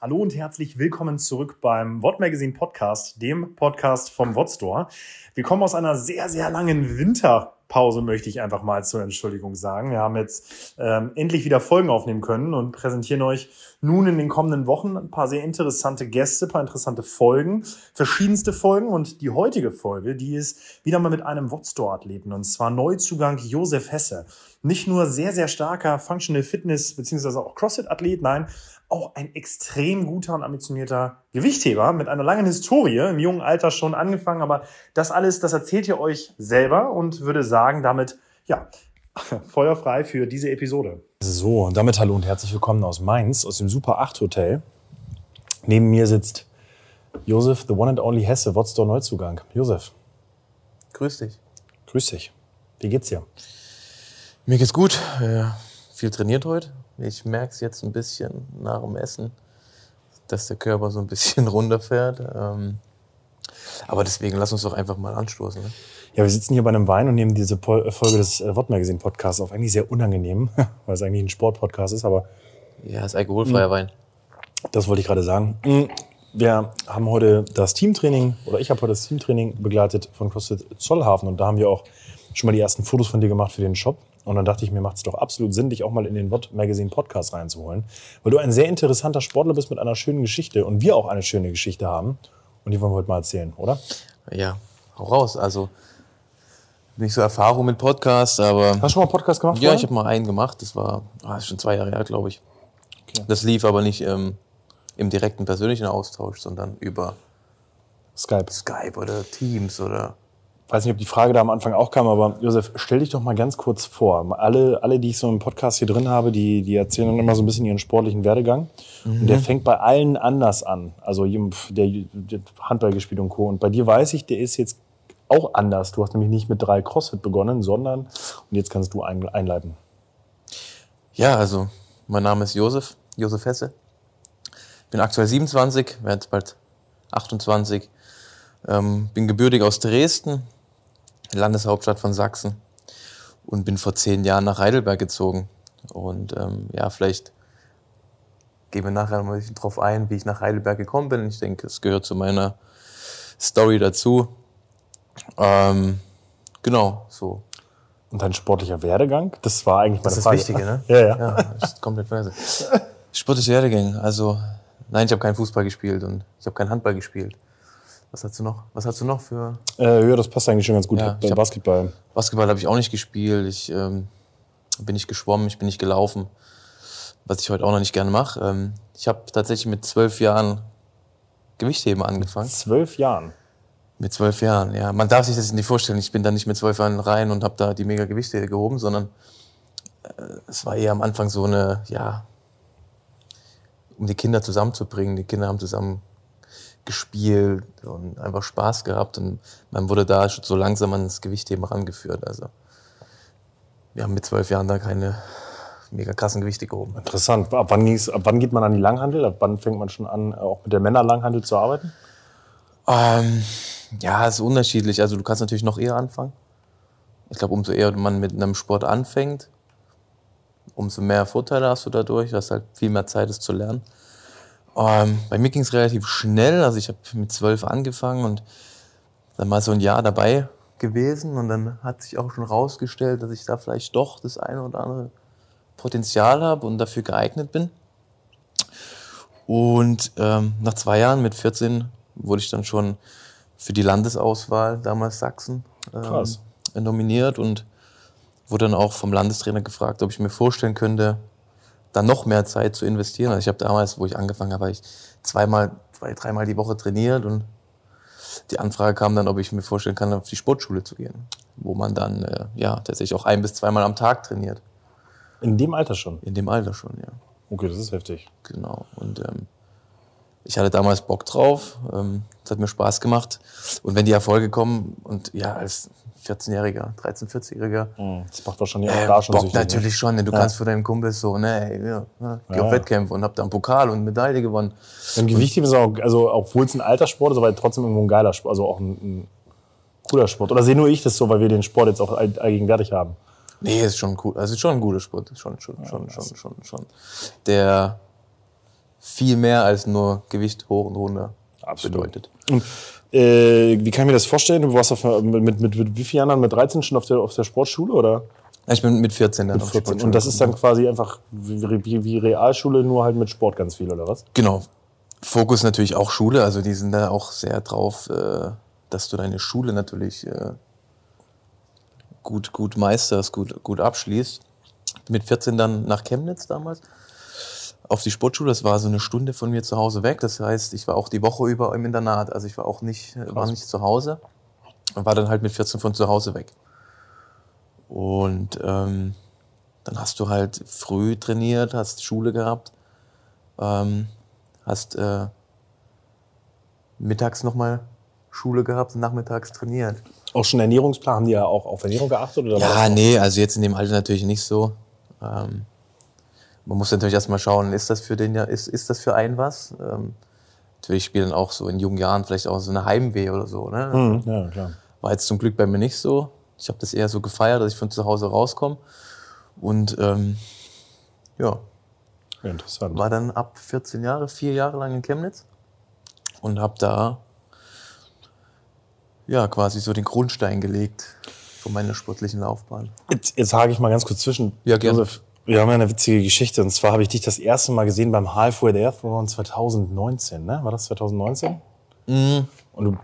Hallo und herzlich willkommen zurück beim Wort Magazine Podcast, dem Podcast vom Wort Store. Wir kommen aus einer sehr, sehr langen Winterpause, möchte ich einfach mal zur Entschuldigung sagen. Wir haben jetzt ähm, endlich wieder Folgen aufnehmen können und präsentieren euch nun in den kommenden Wochen ein paar sehr interessante Gäste, ein paar interessante Folgen, verschiedenste Folgen. Und die heutige Folge, die ist wieder mal mit einem Wort Store Athleten und zwar Neuzugang Josef Hesse. Nicht nur sehr, sehr starker Functional Fitness beziehungsweise auch CrossFit-Athlet, nein, auch ein extrem guter und ambitionierter Gewichtheber mit einer langen Historie, im jungen Alter schon angefangen. Aber das alles, das erzählt ihr euch selber und würde sagen, damit, ja, feuerfrei für diese Episode. So, und damit hallo und herzlich willkommen aus Mainz, aus dem Super 8 Hotel. Neben mir sitzt Josef, the one and only Hesse, Wotzdor Neuzugang. Josef. Grüß dich. Grüß dich. Wie geht's dir? Mir geht's gut. Äh, viel trainiert heute. Ich merke es jetzt ein bisschen nach dem Essen, dass der Körper so ein bisschen runterfährt. Ähm, aber deswegen lass uns doch einfach mal anstoßen. Ne? Ja, wir sitzen hier bei einem Wein und nehmen diese äh, Folge des äh, Wortmagazin Podcasts auf. Eigentlich sehr unangenehm, weil es eigentlich ein Sportpodcast ist, aber. Ja, es ist alkoholfreier mhm. Wein. Das wollte ich gerade sagen. Mhm. Wir haben heute das Teamtraining, oder ich habe heute das Teamtraining begleitet von CrossFit Zollhafen und da haben wir auch schon mal die ersten Fotos von dir gemacht für den Shop. Und dann dachte ich mir, macht es doch absolut Sinn, dich auch mal in den Wort Magazine Podcast reinzuholen, weil du ein sehr interessanter Sportler bist mit einer schönen Geschichte und wir auch eine schöne Geschichte haben. Und die wollen wir heute mal erzählen, oder? Ja, hau raus. Also nicht so Erfahrung mit Podcasts, aber. Hast du schon mal einen Podcast gemacht? Ja, vorher? ich habe mal einen gemacht. Das war ah, schon zwei Jahre her, glaube ich. Okay. Das lief aber nicht ähm, im direkten persönlichen Austausch, sondern über Skype. Skype oder Teams oder weiß nicht, ob die Frage da am Anfang auch kam, aber Josef, stell dich doch mal ganz kurz vor. Alle, alle, die ich so im Podcast hier drin habe, die, die erzählen dann immer so ein bisschen ihren sportlichen Werdegang. Mhm. Und der fängt bei allen anders an. Also der, der Handball gespielt und Co. Und bei dir weiß ich, der ist jetzt auch anders. Du hast nämlich nicht mit drei CrossFit begonnen, sondern, und jetzt kannst du einleiten. Ja, also mein Name ist Josef, Josef Hesse. Ich bin aktuell 27, werde bald 28. Ähm, bin gebürtig aus Dresden, Landeshauptstadt von Sachsen und bin vor zehn Jahren nach Heidelberg gezogen. Und ähm, ja, vielleicht gehen wir nachher mal drauf ein, wie ich nach Heidelberg gekommen bin. Ich denke, es gehört zu meiner Story dazu. Ähm, genau, so. Und dein sportlicher Werdegang? Das war eigentlich meine das Frage. Das ist das Wichtige, ne? ja, ja. ja das ist komplett vergessen. Sportlicher Werdegang. Also, nein, ich habe keinen Fußball gespielt und ich habe keinen Handball gespielt. Was hast du noch? Was hast du noch für? Äh, ja, das passt eigentlich schon ganz gut. Ja, ich Basketball. Basketball habe ich auch nicht gespielt. Ich ähm, bin nicht geschwommen, ich bin nicht gelaufen, was ich heute auch noch nicht gerne mache. Ähm, ich habe tatsächlich mit zwölf Jahren Gewichtheben angefangen. Zwölf Jahren? Mit zwölf Jahren, ja. Man darf sich das nicht vorstellen. Ich bin da nicht mit zwölf Jahren rein und habe da die mega Gewichte gehoben, sondern äh, es war eher am Anfang so eine, ja, um die Kinder zusammenzubringen. Die Kinder haben zusammen gespielt und einfach Spaß gehabt und man wurde da so langsam ans Gewichtheben rangeführt. Also wir haben mit zwölf Jahren da keine mega krassen Gewichte gehoben. Interessant. Ab wann, ab wann geht man an die Langhandel? Ab wann fängt man schon an, auch mit der Männerlanghandel zu arbeiten? Ähm, ja, es ist unterschiedlich. Also du kannst natürlich noch eher anfangen. Ich glaube, umso eher man mit einem Sport anfängt, umso mehr Vorteile hast du dadurch. Du hast halt viel mehr Zeit, es zu lernen. Ähm, bei mir ging es relativ schnell. Also ich habe mit zwölf angefangen und dann mal so ein Jahr dabei gewesen. Und dann hat sich auch schon rausgestellt, dass ich da vielleicht doch das eine oder andere Potenzial habe und dafür geeignet bin. Und ähm, nach zwei Jahren mit 14 wurde ich dann schon für die Landesauswahl, damals Sachsen, ähm, nominiert und wurde dann auch vom Landestrainer gefragt, ob ich mir vorstellen könnte, dann noch mehr Zeit zu investieren. Also ich habe damals, wo ich angefangen habe, ich zweimal, zwei, dreimal die Woche trainiert und die Anfrage kam dann, ob ich mir vorstellen kann, auf die Sportschule zu gehen, wo man dann äh, ja tatsächlich auch ein bis zweimal am Tag trainiert. In dem Alter schon? In dem Alter schon, ja. Okay, das ist heftig. Genau. Und ähm, ich hatte damals Bock drauf. Ähm, es hat mir Spaß gemacht. Und wenn die Erfolge kommen und ja, als 14-Jähriger, 13-, 14-Jähriger. Mhm. Das macht wahrscheinlich auch äh, da schon Bock süchtig, natürlich ne? schon. Denn du ja. kannst für deinen Kumpels so, ne, ey, ja, ja, geh ja. auf Wettkämpfe und hab da einen Pokal und Medaille gewonnen. Im Gewichtheben ist auch, also obwohl es ein Alterssport ist, aber trotzdem irgendwo ein geiler Sport, also auch ein, ein cooler Sport. Oder sehe nur ich das so, weil wir den Sport jetzt auch allgegenwärtig haben? Nee, ist schon cool. Also ist schon ein guter Sport. Schon, schon, schon, schon, schon, schon. Der viel mehr als nur Gewicht hoch und runter bedeutet. Und, äh, wie kann ich mir das vorstellen? Du warst auf, mit, mit, mit, mit wie vielen Jahren? Mit 13 schon auf der, auf der Sportschule oder? Ich bin mit 14 dann Mit auf 14. Sportschule Und das ist dann quasi einfach wie, wie, wie Realschule, nur halt mit Sport ganz viel, oder was? Genau. Fokus natürlich auch Schule, also die sind da auch sehr drauf, äh, dass du deine Schule natürlich äh, gut, gut meisterst, gut, gut abschließt. Mit 14 dann nach Chemnitz damals auf die Sportschule. Das war so eine Stunde von mir zu Hause weg. Das heißt, ich war auch die Woche über im Internat. Also ich war auch nicht, war nicht zu Hause und war dann halt mit 14 von zu Hause weg. Und ähm, dann hast du halt früh trainiert, hast Schule gehabt, ähm, hast äh, mittags nochmal Schule gehabt und nachmittags trainiert. Auch schon Ernährungsplan, haben die ja auch auf Ernährung geachtet? Oder Ja, nee, also jetzt in dem Alter natürlich nicht so. Ähm, man muss natürlich erstmal schauen, ist das für den ja, ist, ist das für einen was? Ähm, natürlich spielen auch so in jungen Jahren vielleicht auch so eine Heimweh oder so. Ne? Hm, ja, klar. War jetzt zum Glück bei mir nicht so. Ich habe das eher so gefeiert, dass ich von zu Hause rauskomme. Und ähm, ja, Ja, interessant. war dann ab 14 Jahre, vier Jahre lang in Chemnitz und habe da ja quasi so den Grundstein gelegt von meiner sportlichen Laufbahn. Jetzt, jetzt hake ich mal ganz kurz zwischen. Ja, gerne. Josef, wir haben ja eine witzige Geschichte. Und zwar habe ich dich das erste Mal gesehen beim Halfway There Throne 2019. Ne? War das 2019? Und du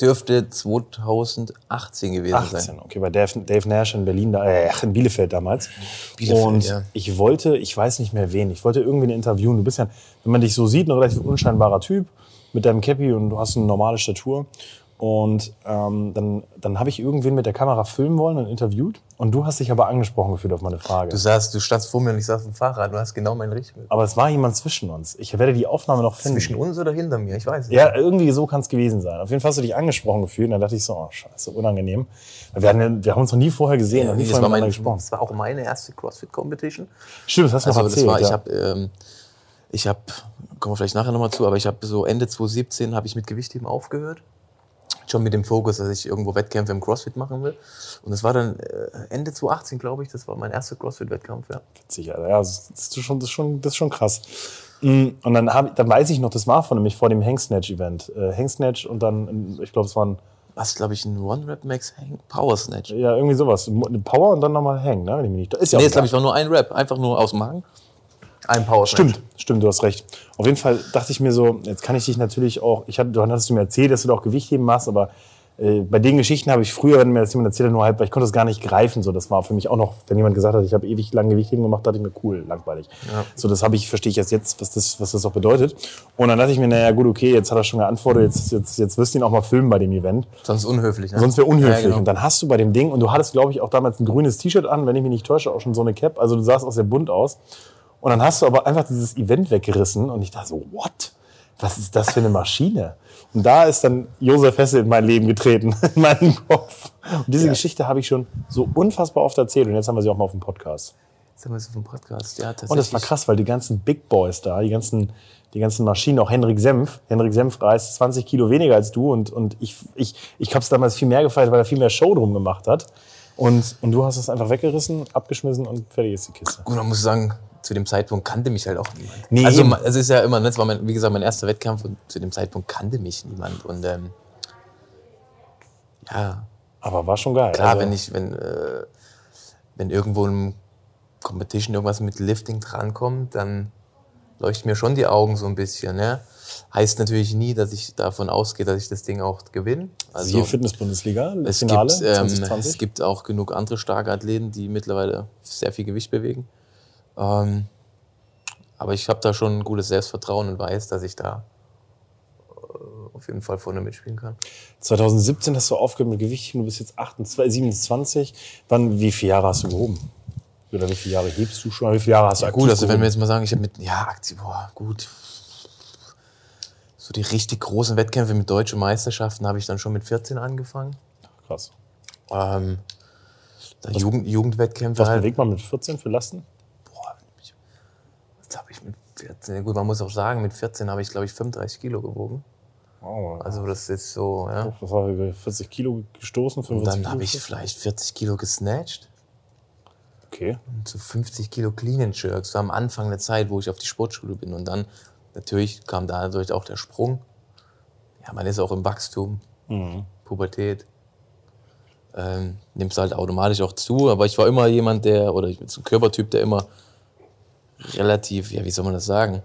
Dürfte 2018 gewesen 18, sein. okay, bei Dave, Dave Nash in Berlin, äh, in Bielefeld damals. Bielefeld, und ja. ich wollte, ich weiß nicht mehr wen, ich wollte irgendwen interviewen. Du bist ja, wenn man dich so sieht, ein relativ unscheinbarer Typ mit deinem Cappy und du hast eine normale Statur. Und ähm, dann, dann habe ich irgendwen mit der Kamera filmen wollen und interviewt. Und du hast dich aber angesprochen gefühlt auf meine Frage. Du saßt, du standst vor mir und ich saß im Fahrrad. Du hast genau meine Richtung. aber es war jemand zwischen uns. Ich werde die Aufnahme noch finden. Zwischen uns oder hinter mir? Ich weiß nicht. Ja, irgendwie so kann es gewesen sein. Auf jeden Fall hast du dich angesprochen gefühlt. Und dann dachte ich so, oh scheiße, unangenehm. Wir, hatten, ja- wir haben uns noch nie vorher gesehen, noch nie das, vorher war miteinander gesprochen. das war auch meine erste CrossFit-Competition. Stimmt, das hast du Also noch das erzählt. war, ich ja. habe, ähm, ich habe, kommen wir vielleicht nachher nochmal zu, aber ich habe so Ende 2017 habe ich mit Gewichtheben aufgehört. Schon mit dem Fokus, dass ich irgendwo Wettkämpfe im CrossFit machen will. Und das war dann äh, Ende 2018, glaube ich, das war mein erster CrossFit-Wettkampf, ja. Witzig, Alter. Ja, das ist schon, das ist schon, das ist schon krass. Mm, Und dann, hab, dann weiß ich noch, das war von nämlich vor dem Hangsnatch-Event. Äh, Hangsnatch und dann, ich glaube, es waren Was, glaube ich, ein One-Rap Max Hang Power Snatch. ja irgendwie sowas. Power und dann nochmal Hang, ne? Wenn ich mich nicht. Ist ja Nee, glaube ich, war nur ein Rap, einfach nur aus dem Hang. Ein Power Snatch. Stimmt, stimmt, du hast recht. Auf jeden Fall dachte ich mir so, jetzt kann ich dich natürlich auch, ich hatte, du hattest mir erzählt, dass du da auch Gewichtheben machst, aber äh, bei den Geschichten habe ich früher, wenn mir das jemand erzählt hat, nur halb, weil ich konnte das gar nicht greifen. So, das war für mich auch noch, wenn jemand gesagt hat, ich habe ewig lang Gewichtheben gemacht, dachte ich mir, cool, langweilig. So, das habe ich, verstehe ich erst jetzt, was das, was das auch bedeutet. Und dann dachte ich mir, naja, gut, okay, jetzt hat er schon geantwortet, jetzt, jetzt, jetzt wirst du ihn auch mal filmen bei dem Event. Sonst unhöflich, ne? Sonst wäre unhöflich. Ja, genau. Und dann hast du bei dem Ding, und du hattest, glaube ich, auch damals ein grünes T-Shirt an, wenn ich mich nicht täusche, auch schon so eine Cap. Also du sahst auch sehr bunt aus. Und dann hast du aber einfach dieses Event weggerissen und ich dachte so, what? Was ist das für eine Maschine? Und da ist dann Josef Hesse in mein Leben getreten, in meinen Kopf. Und diese Geschichte habe ich schon so unfassbar oft erzählt und jetzt haben wir sie auch mal auf dem Podcast. Jetzt haben wir es auf dem Podcast. Ja, tatsächlich. Und das war krass, weil die ganzen Big Boys da, die ganzen, die ganzen Maschinen, auch Henrik Senf. Henrik Senf reißt 20 Kilo weniger als du und, und ich, ich, ich habe es damals viel mehr gefeiert, weil er viel mehr Show drum gemacht hat. Und, und du hast es einfach weggerissen, abgeschmissen und fertig ist die Kiste. Gut, man muss sagen, zu dem Zeitpunkt kannte mich halt auch niemand. Nee, also eben. es ist ja immer, ne, es war mein, wie gesagt mein erster Wettkampf und zu dem Zeitpunkt kannte mich niemand. Und ähm, ja, Aber war schon geil. klar, Also, wenn ich, wenn, äh, wenn irgendwo im Competition irgendwas mit Lifting drankommt, dann leuchten mir schon die Augen so ein bisschen. Ne? Heißt natürlich nie, dass ich davon ausgehe, dass ich das Ding auch gewinne. Also Siehe Fitness-Bundesliga, es Finale gibt, ähm, 2020. es gibt auch genug andere starke Athleten, die mittlerweile sehr viel Gewicht bewegen. Ähm, aber ich habe da schon ein gutes Selbstvertrauen und weiß, dass ich da äh, auf jeden Fall vorne mitspielen kann. 2017 hast du aufgehört mit Gewichtheben, du bist jetzt 28, 27. Wann, wie viele Jahre hast du gehoben? Oder wie viele Jahre hebst du schon? Wie viele Jahre hast du aktiv Gut, also wenn wir gehoben? jetzt mal sagen, ich habe mit, ja, aktiv, boah, gut. So die richtig großen Wettkämpfe mit deutschen Meisterschaften habe ich dann schon mit 14 angefangen. Krass. Ähm, dann Jugend, Jugendwettkämpfe Was halt. bewegt man mit 14 für Lasten? Boah, ich- was habe ich mit 14? Ja, Gut, man muss auch sagen, mit 14 habe ich, glaube ich, 35 Kilo gewogen. Oh, Also das ist so, ja. was war das, 40 Kilo gestoßen? Und 45 dann Kilo habe ich vielleicht 40 Kilo gesnatcht Okay. und so 50 Kilo Clean and Jerks. So am Anfang der Zeit, wo ich auf die Sportschule bin. Und dann natürlich kam da natürlich auch der Sprung. Ja, man ist auch im Wachstum, Pubertät. Ähm, nimmst halt automatisch auch zu, aber ich war immer jemand, der, oder ich bin so ein Körpertyp, der immer relativ, ja, wie soll man das sagen?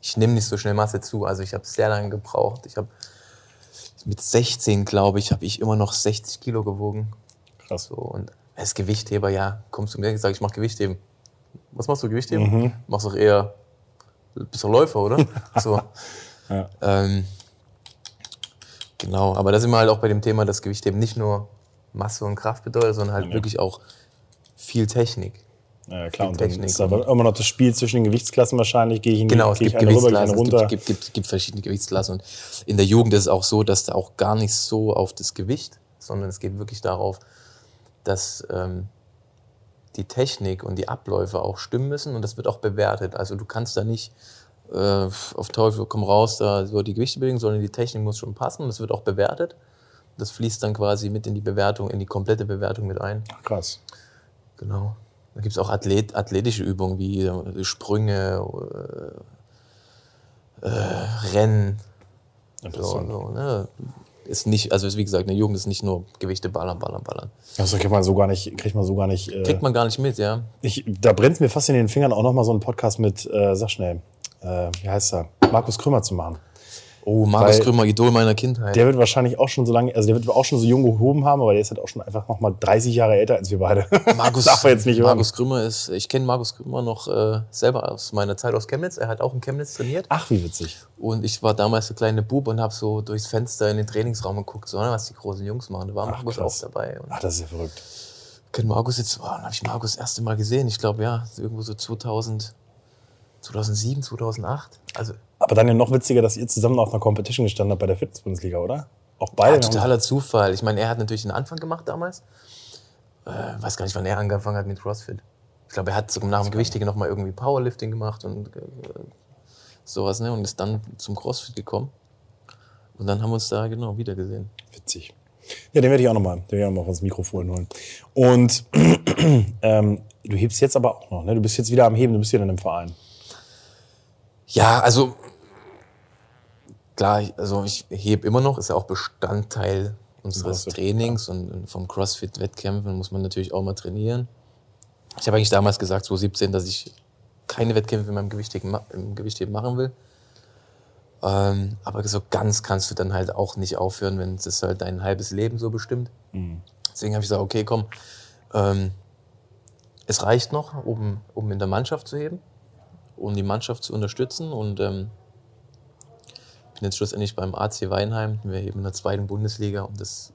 Ich nehme nicht so schnell Masse zu, also ich habe sehr lange gebraucht. Ich habe mit 16, glaube ich, habe ich immer noch 60 Kilo gewogen. Krass. So, und als Gewichtheber, ja, kommst du mir und sagst, ich mache Gewichtheben. Was machst du, Gewichtheben? Machst doch eher, bist doch Läufer, oder? so. Ja. Ähm, genau, aber da sind wir halt auch bei dem Thema, dass Gewichtheben nicht nur Masse und Kraft bedeutet, sondern halt Ja. wirklich auch viel Technik. Ja, klar. Und dann ist aber immer noch das Spiel zwischen den Gewichtsklassen wahrscheinlich. Gehe ich in die, Genau, es gibt rüber, Gewichtsklassen, eine es gibt, gibt, gibt, gibt verschiedene Gewichtsklassen. Und in der Jugend ist es auch so, dass da auch gar nicht so auf das Gewicht, sondern es geht wirklich darauf, dass ähm, die Technik und die Abläufe auch stimmen müssen und das wird auch bewertet. Also du kannst da nicht äh, auf Teufel komm raus, da so die Gewichte bewegen, sondern die Technik muss schon passen und das wird auch bewertet. Das fließt dann quasi mit in die Bewertung, in die komplette Bewertung mit ein. Krass. Genau. Da gibt es auch Athlet, athletische Übungen wie Sprünge, äh, äh, Rennen. So, Interessant. so, ne? Ist nicht, also ist wie gesagt, eine Jugend ist nicht nur Gewichte ballern, ballern, ballern. Das kriegt man so gar nicht, kriegt man so gar nicht. Äh, Kriegt man gar nicht mit, ja. ich, da brennt mir fast in den Fingern auch noch mal so einen Podcast mit, äh, sag schnell, äh, wie heißt er? Markus Krümmer zu machen. Oh, Markus Weil- Krümmer, Idol meiner Kindheit. Der wird wahrscheinlich auch schon so lange, also der wird auch schon so jung gehoben haben, aber der ist halt auch schon einfach noch mal 30 Jahre älter als wir beide. Markus, Darf jetzt nicht hören. Markus Krümmer ist, ich kenne Markus Krümmer noch äh, selber aus meiner Zeit aus Chemnitz. Er hat auch in Chemnitz trainiert. Ach, wie witzig. Und ich war damals der kleine Bub und habe so durchs Fenster in den Trainingsraum geguckt, so, ne, was die großen Jungs machen. Da war Ach, Markus krass. auch dabei. Ach, das ist ja verrückt. kenn Markus jetzt, dann habe ich Markus das erste Mal gesehen. Ich glaube, ja, irgendwo so 2000, 2007, 2008. Also Aber dann ja noch witziger, dass ihr zusammen auf einer Competition gestanden habt bei der Fitness-Bundesliga, oder? Auch beide. ja, totaler Zufall. Ich meine, er hat natürlich den Anfang gemacht damals. Äh, weiß gar nicht, wann er angefangen hat mit CrossFit. Ich glaube, er hat sogar nach dem Gewichtigen noch mal irgendwie Powerlifting gemacht und äh, sowas, ne? Und ist dann zum CrossFit gekommen. Und dann haben wir uns da genau wiedergesehen. Witzig. Ja, den werde ich auch nochmal, den werde ich auch noch mal ins Mikrofon holen. Und ähm, du hebst jetzt aber auch noch, ne? Du bist jetzt wieder am Heben, du bist wieder in einem Verein. Ja, also klar, ich- also ich hebe immer noch, ist ja auch Bestandteil unseres CrossFit, Trainings und vom CrossFit-Wettkämpfen muss man natürlich auch mal trainieren. Ich habe eigentlich damals gesagt, 2017, dass ich keine Wettkämpfe in meinem Gewichtheben, im Gewichtheben machen will. Ähm, aber so ganz kannst du dann halt auch nicht aufhören, wenn es halt dein halbes Leben so bestimmt. Deswegen habe ich gesagt, okay, komm, ähm, es reicht noch, um, um in der Mannschaft zu heben um die Mannschaft zu unterstützen. Und ähm, bin jetzt schlussendlich beim AC Weinheim. Wir heben in der zweiten Bundesliga und das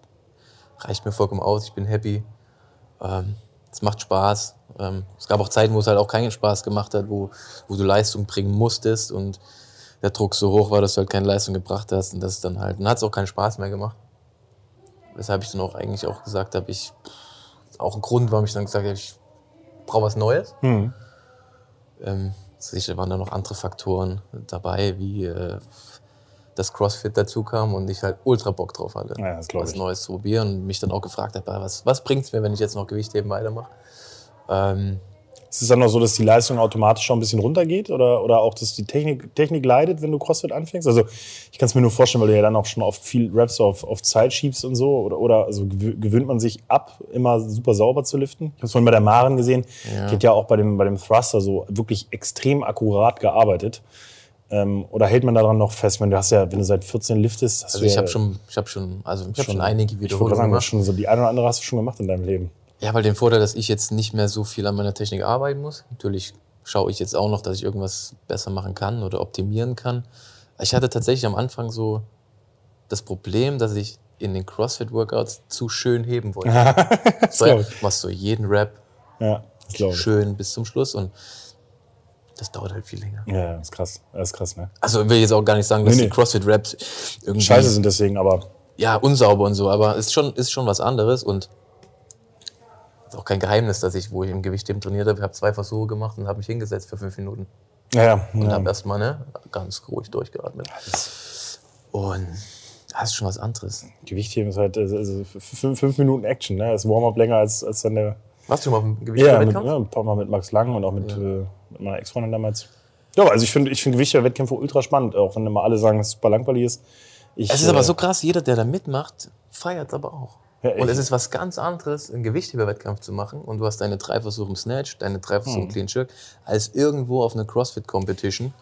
reicht mir vollkommen aus. Ich bin happy. Ähm, es macht Spaß. Ähm, es gab auch Zeiten, wo es halt auch keinen Spaß gemacht hat, wo, wo du Leistung bringen musstest und der Druck so hoch war, dass du halt keine Leistung gebracht hast. Und das dann halt, dann hat es auch keinen Spaß mehr gemacht. Weshalb ich dann auch eigentlich auch gesagt habe, ich, auch ein Grund, warum ich dann gesagt habe, ich brauche was Neues. Ähm, sicher waren da noch andere Faktoren dabei, wie äh, das CrossFit dazu kam und ich halt ultra Bock drauf hatte, Ja, was. Neues zu probieren und mich dann auch gefragt habe, was, was bringt es mir, wenn ich jetzt noch Gewichtheben weitermache? Ähm, Ist es dann noch so, dass die Leistung automatisch schon ein bisschen runtergeht oder, oder auch, dass die Technik, Technik leidet, wenn du CrossFit anfängst? Also ich kann es mir nur vorstellen, weil du ja dann auch schon oft viel Raps auf, auf Zeit schiebst und so. Oder, oder also gewö- gewöhnt man sich ab, immer super sauber zu liften? Ich habe es vorhin bei der Maren gesehen. Ja. Die hat ja auch bei dem, bei dem Thruster so wirklich extrem akkurat gearbeitet. Ähm, oder hält man daran noch fest, wenn du hast ja, wenn du seit 14 liftest, hast also du ich ja habe schon, ich habe schon, also ich habe schon einige ich Wiederholungen sagen, gemacht. schon so die eine oder andere hast du schon gemacht in deinem Leben. Ja, weil den Vorteil, dass ich jetzt nicht mehr so viel an meiner Technik arbeiten muss. Natürlich schaue ich jetzt auch noch, dass ich irgendwas besser machen kann oder optimieren kann. Ich hatte tatsächlich am Anfang so das Problem, dass ich in den CrossFit-Workouts zu schön heben wollte. ja, machst du jeden Rap Ja, ich. schön bis zum Schluss und das dauert halt viel länger. Ja, ist krass. Das ist krass, ne? Also ich will jetzt auch gar nicht sagen, dass Nee, die nee. CrossFit-Raps irgendwie Scheiße sind deswegen, aber ja, unsauber und so, aber ist schon, ist schon was anderes und ist auch kein Geheimnis, dass ich, wo ich im Gewichtheben trainiert habe, habe zwei Versuche gemacht und habe mich hingesetzt für fünf Minuten ja, ja. und ja. habe erstmal ne, ganz ruhig durchgeatmet. Und das ist schon was anderes. Gewichtheben ist halt also also fünf, fünf Minuten Action, ne? Das ist Warm-up länger als, als dann der. Warst du mal auf dem Ja, mit, Gewichtheber-Wettkampf? ja, ein paar Mal mit Max Lang und auch mit, äh, mit meiner Ex-Freundin damals. Ja, also ich finde ich find Gewichtheber-Wettkämpfe ultra spannend, auch wenn immer alle sagen, dass es super langweilig ist. Ich, Es ist aber äh, so krass, jeder, der da mitmacht, feiert es aber auch. Ja, und es ist was ganz anderes, einen Gewichtheber-Wettkampf zu machen und du hast deine drei Versuche im Snatch, deine drei Versuche Hm. im Clean Jerk, als irgendwo auf einer CrossFit-Competition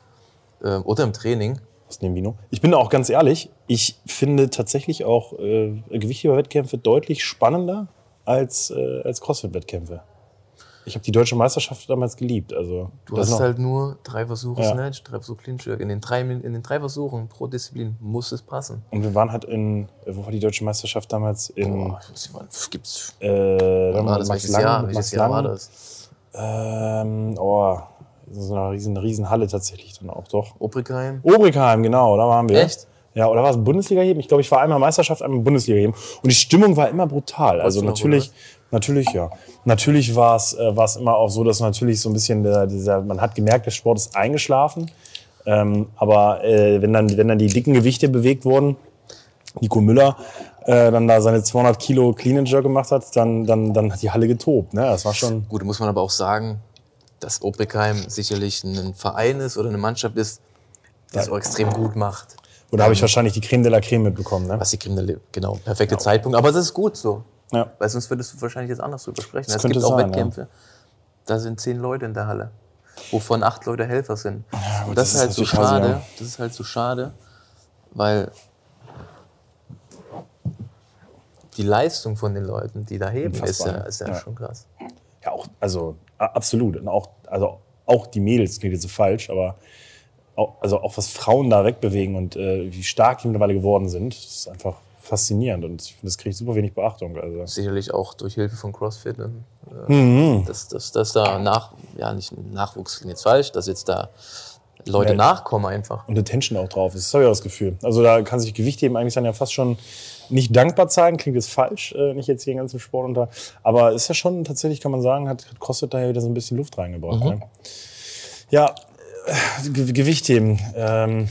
äh, oder im Training. aus dem Vino. Ich bin auch ganz ehrlich, ich finde tatsächlich auch äh, Gewichtheber-Wettkämpfe deutlich spannender als, äh, als CrossFit-Wettkämpfe. Ich habe die deutsche Meisterschaft damals geliebt. Also, Du hast halt nur drei Versuche Ja. Snatch, drei Versuche Clean Jerk. In den drei, in den drei Versuchen pro Disziplin muss es passen. Und wir waren halt in, äh, wo war die deutsche Meisterschaft damals? In, Boah, ich weiß nicht, wann gibt's. äh, dann War das Max welches Lang, Jahr? Max Jahr war das? Ähm, oh, so eine riesen, riesen Halle tatsächlich dann auch doch. Obrigheim? Obrigheim, genau, da waren wir. Echt? Ja, oder war es Bundesliga-Heben? Ich glaube, ich war einmal Meisterschaft, einmal Bundesliga-Heben. Und die Stimmung war immer brutal. Also natürlich, natürlich, ja. Natürlich war es äh, es immer auch so, dass natürlich so ein bisschen der, dieser, man hat gemerkt, der Sport ist eingeschlafen. Ähm, aber äh, wenn, dann, wenn dann die dicken Gewichte bewegt wurden, Nico Müller äh, dann da seine 200 Kilo Clean and Jerk gemacht hat, dann, dann, dann hat die Halle getobt. Ne? Das war schon. Gut, muss man aber auch sagen, dass Obrigheim sicherlich ein Verein ist oder eine Mannschaft ist, die es auch extrem gut macht. Oder habe ich wahrscheinlich die Creme de la Creme mitbekommen. Ne? Was die Kriminelle, genau, perfekte Zeitpunkt. Aber das ist gut so. Ja. Weil sonst würdest du wahrscheinlich jetzt anders drüber sprechen. Das es gibt auch sein, Wettkämpfe, da sind zehn Leute in der Halle, wovon acht Leute Helfer sind. Und das das, ist halt so schade. ja. Das ist halt so schade, weil die Leistung von den Leuten, die da heben, ist ja, ist ja, Ja. schon krass. Ja, auch, also absolut. Und auch, also auch die Mädels klingt jetzt so falsch, aber auch, also auch was Frauen da wegbewegen und äh, wie stark die mittlerweile geworden sind, das ist einfach faszinierend und ich finde, das kriegt super wenig Beachtung. Also. Sicherlich auch durch Hilfe von CrossFit. Und, äh, Mhm. dass, dass, dass da nach, ja, nicht Nachwuchs klingt jetzt falsch, dass jetzt da Leute Ja. nachkommen einfach. Und Attention auch drauf ist. Das habe ich auch das Gefühl. Also da kann sich Gewichtheben eigentlich dann ja fast schon nicht dankbar zeigen, klingt jetzt falsch, äh, nicht jetzt hier den ganzen Sport unter. Aber ist ja schon tatsächlich, kann man sagen, hat, hat CrossFit da ja wieder so ein bisschen Luft reingebracht. Ne? Ja, äh, Ge Gewichtheben. Ähm,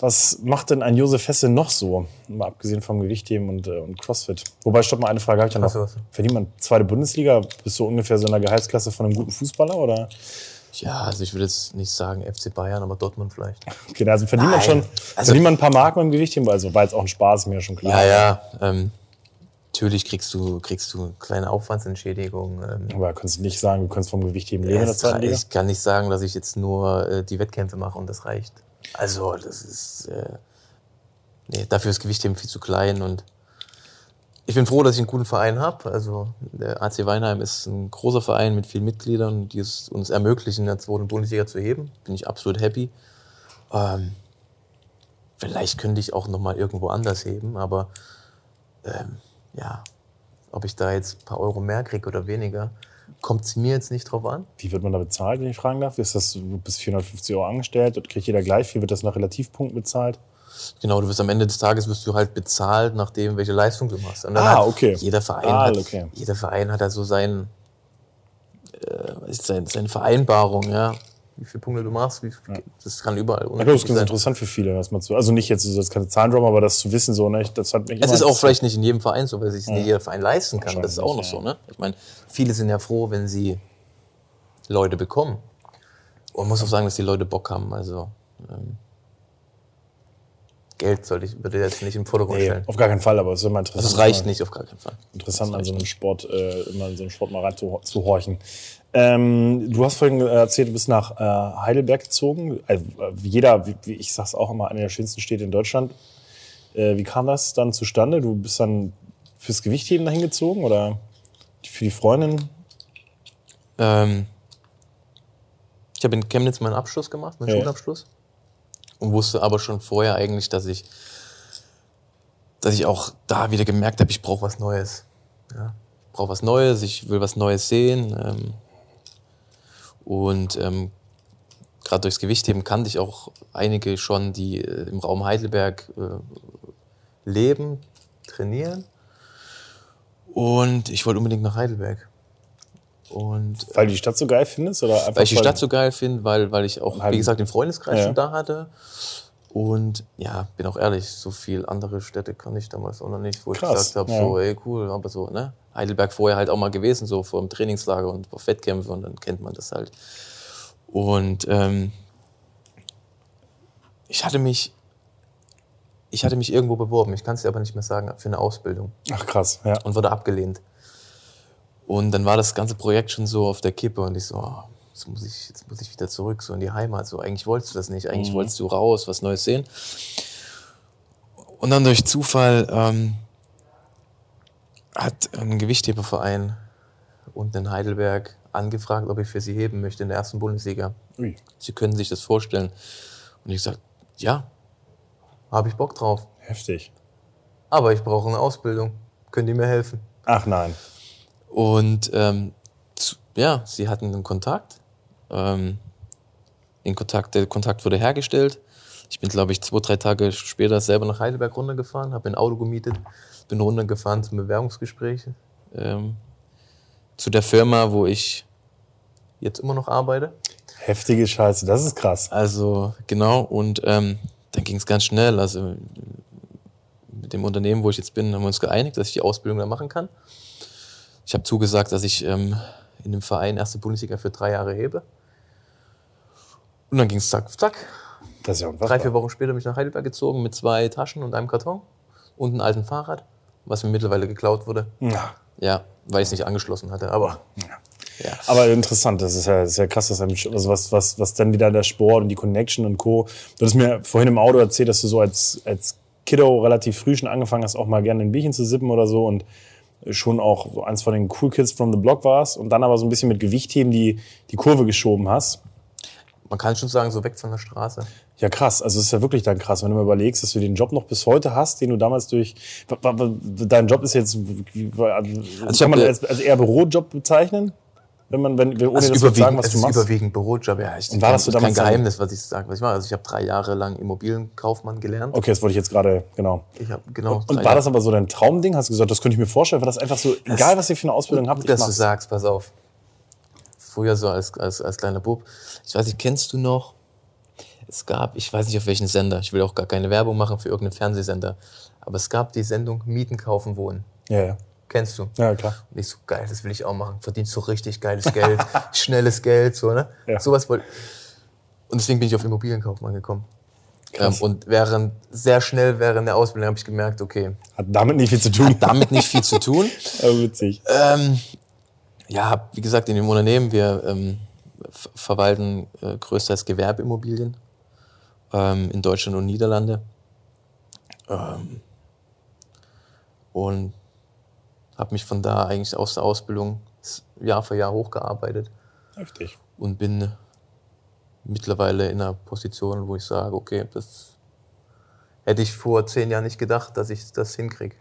was macht denn ein Josef Hesse noch so? Mal abgesehen vom Gewichtheben und, äh, und CrossFit. Wobei, stopp mal, eine Frage habe ich ja noch. Was? Verdient man zweite Bundesliga? Bist du ungefähr so in der Gehaltsklasse von einem guten Fußballer? Oder? Ja, also ich würde jetzt nicht sagen FC Bayern, aber Dortmund vielleicht. Okay, also verdient man Nein. schon Also- verdient man ein paar Marken beim Gewichtheben? Also war jetzt auch ein Spaß, ist mir schon klar. Ja, ja. Ähm, natürlich kriegst du, kriegst du kleine Aufwandsentschädigung. Ähm, Aber kannst du nicht sagen, du kannst vom Gewichtheben leben in der Liga? ich kann nicht sagen, dass ich jetzt nur äh, die Wettkämpfe mache und das reicht. Also, das ist. Äh, nee, dafür ist Gewichtheben viel zu klein und ich bin froh, dass ich einen guten Verein habe. Also, der AC Weinheim ist ein großer Verein mit vielen Mitgliedern, die es uns ermöglichen, in der zweiten Bundesliga zu heben. Bin ich absolut happy. Ähm, vielleicht könnte ich auch noch mal irgendwo anders heben, aber ähm, ja, ob ich da jetzt ein paar Euro mehr kriege oder weniger, kommt es mir jetzt nicht drauf an. Wie wird man da bezahlt, wenn ich fragen darf? Ist das du bist 450 Euro angestellt und kriegt jeder gleich viel? Wird das nach Relativpunkten bezahlt? Genau, du wirst am Ende des Tages wirst du halt bezahlt, nachdem welche Leistung du machst. Ah, hat okay. Jeder Verein Ah, hat, okay. jeder Verein hat da so sein, äh, seine Vereinbarung, ja. Wie viele Punkte du machst, wie, das kann überall Ja, das ist interessant für viele, was man zu. Also nicht jetzt, das ist keine Zahlendrum, aber das zu wissen, so, ne? ich- Das hat mich Es ist auch vielleicht nicht in jedem Verein so, weil sich nicht jeder Verein leisten kann. Das ist auch noch so, ne? Ich meine, viele sind ja froh, wenn sie Leute bekommen. Und man muss auch sagen, dass die Leute Bock haben. Also ähm, Geld sollte ich würde jetzt nicht im Vordergrund Nee, stellen. auf gar keinen Fall, aber es ist immer interessant. Also es reicht nicht auf gar keinen Fall. Interessant, an so einem Sport, äh, immer in so einem Sport mal rein zu, zu horchen. Ähm, du hast vorhin erzählt, du bist nach äh, Heidelberg gezogen. Also, äh, wie jeder, wie, wie ich sag's auch immer, einer der schönsten Städte in Deutschland. Äh, wie kam das dann zustande? Du bist dann fürs Gewichtheben dahin gezogen oder für die Freundin? Ähm, ich habe in Chemnitz meinen Abschluss gemacht, meinen ja. Schulabschluss. Und wusste aber schon vorher eigentlich, dass ich, dass ich auch da wieder gemerkt habe, ich brauche was Neues. Ja, ich brauche was Neues, ich will was Neues sehen. Ähm, und ähm, gerade durchs Gewichtheben kannte ich auch einige schon, die äh, im Raum Heidelberg äh, leben, trainieren. Und ich wollte unbedingt nach Heidelberg. Und Weil du die Stadt so geil findest? Oder weil ich die Stadt so geil finde, weil, weil ich auch, wie gesagt, den Freundeskreis Ja. schon da hatte. Und ja, bin auch ehrlich, so viel andere Städte kann ich damals auch noch nicht, wo Krass, ich gesagt habe, ja. so, ey, cool, aber so, ne? Heidelberg vorher halt auch mal gewesen, so vor dem Trainingslager und auf Wettkämpfe und dann kennt man das halt. Und ähm, ich hatte mich, ich hatte mich irgendwo beworben, ich kann es dir aber nicht mehr sagen, für eine Ausbildung Ach krass, ja. und wurde abgelehnt. Und dann war das ganze Projekt schon so auf der Kippe und ich so, oh, jetzt, muss ich, jetzt muss ich wieder zurück, so in die Heimat. So, eigentlich wolltest du das nicht, eigentlich wolltest du raus, was Neues sehen. Und dann durch Zufall ähm, hat ein Gewichtheberverein unten in Heidelberg angefragt, ob ich für sie heben möchte in der ersten Bundesliga. Ui. Sie können sich das vorstellen. Und ich gesagt, ja, habe ich Bock drauf. Heftig. Aber ich brauche eine Ausbildung. Könnt ihr mir helfen? Ach nein. Und ähm, zu, ja, sie hatten einen Kontakt. Ähm, den Kontakt. Der Kontakt wurde hergestellt. Ich bin, glaube ich, zwei, drei Tage später selber nach Heidelberg runtergefahren, habe ein Auto gemietet, bin runtergefahren zum Bewerbungsgespräch ähm, zu der Firma, wo ich jetzt immer noch arbeite. Heftige Scheiße, das ist krass. Also genau, und ähm, dann ging es ganz schnell. Also mit dem Unternehmen, wo ich jetzt bin, haben wir uns geeinigt, dass ich die Ausbildung da machen kann. Ich habe zugesagt, dass ich ähm, in dem Verein erste Bundesliga für drei Jahre hebe. Und dann ging es zack, zack. Das ist ja Drei, unfassbar. vier Wochen später bin ich nach Heidelberg gezogen mit zwei Taschen und einem Karton und einem alten Fahrrad, was mir mittlerweile geklaut wurde. Ja. Ja, weil ich es nicht angeschlossen hatte. Aber ja. Aber interessant, das ist ja, das ist ja krass, dass einem, also was, was, was dann wieder der Sport und die Connection und Co. Du hast mir vorhin im Auto erzählt, dass du so als, als Kiddo relativ früh schon angefangen hast, auch mal gerne ein Bierchen zu sippen oder so und schon auch so eins von den Cool Kids from the Block warst und dann aber so ein bisschen mit Gewichtheben die, die Kurve geschoben hast. man kann schon sagen, so weg von der Straße. Ja, krass. Also es ist ja wirklich dann krass, wenn du mal überlegst, dass du den Job noch bis heute hast, den du damals durch. Dein Job ist jetzt. Also kann man als, als eher Bürojob bezeichnen? Wenn man, wenn, ohne Also dass wir jetzt sagen, was es du ist machst. überwiegend Bürojob. Ja, ich, Und war das so kein Geheimnis, was ich sage, was ich mache. Also ich habe drei Jahre lang Immobilienkaufmann gelernt. Okay, das wollte ich jetzt gerade, genau. Ich habe genau. Und drei war das aber so dein Traumding? Hast du gesagt, das könnte ich mir vorstellen? War das einfach so, egal was ihr für eine Ausbildung habt, Gut, dass du mach's? sagst, pass auf. Früher so als, als, als kleiner Bub. Ich weiß nicht, kennst du noch? Es gab, ich weiß nicht auf welchen Sender, ich will auch gar keine Werbung machen für irgendeinen Fernsehsender, aber es gab die Sendung Mieten, Kaufen, Wohnen. Ja, ja. Kennst du? Ja, klar. Und ich so, geil, das will ich auch machen. Verdienst so richtig geiles Geld, schnelles Geld, so, ne? Ja. Sowas wollte Und deswegen bin ich auf Immobilienkaufmann gekommen. Ähm, und während, sehr schnell während der Ausbildung habe ich gemerkt, okay, Hat damit nicht viel zu tun. damit nicht viel zu tun. Witzig. Ähm, ja, wie gesagt, in dem Unternehmen, wir ähm, ver- verwalten äh, größtenteils Gewerbeimmobilien ähm, in Deutschland und Niederlande. Ähm, und habe mich von da eigentlich aus der Ausbildung Jahr für Jahr hochgearbeitet Heftig. und bin mittlerweile in einer Position, wo ich sage, okay, das hätte ich vor zehn Jahren nicht gedacht, dass ich das hinkriege.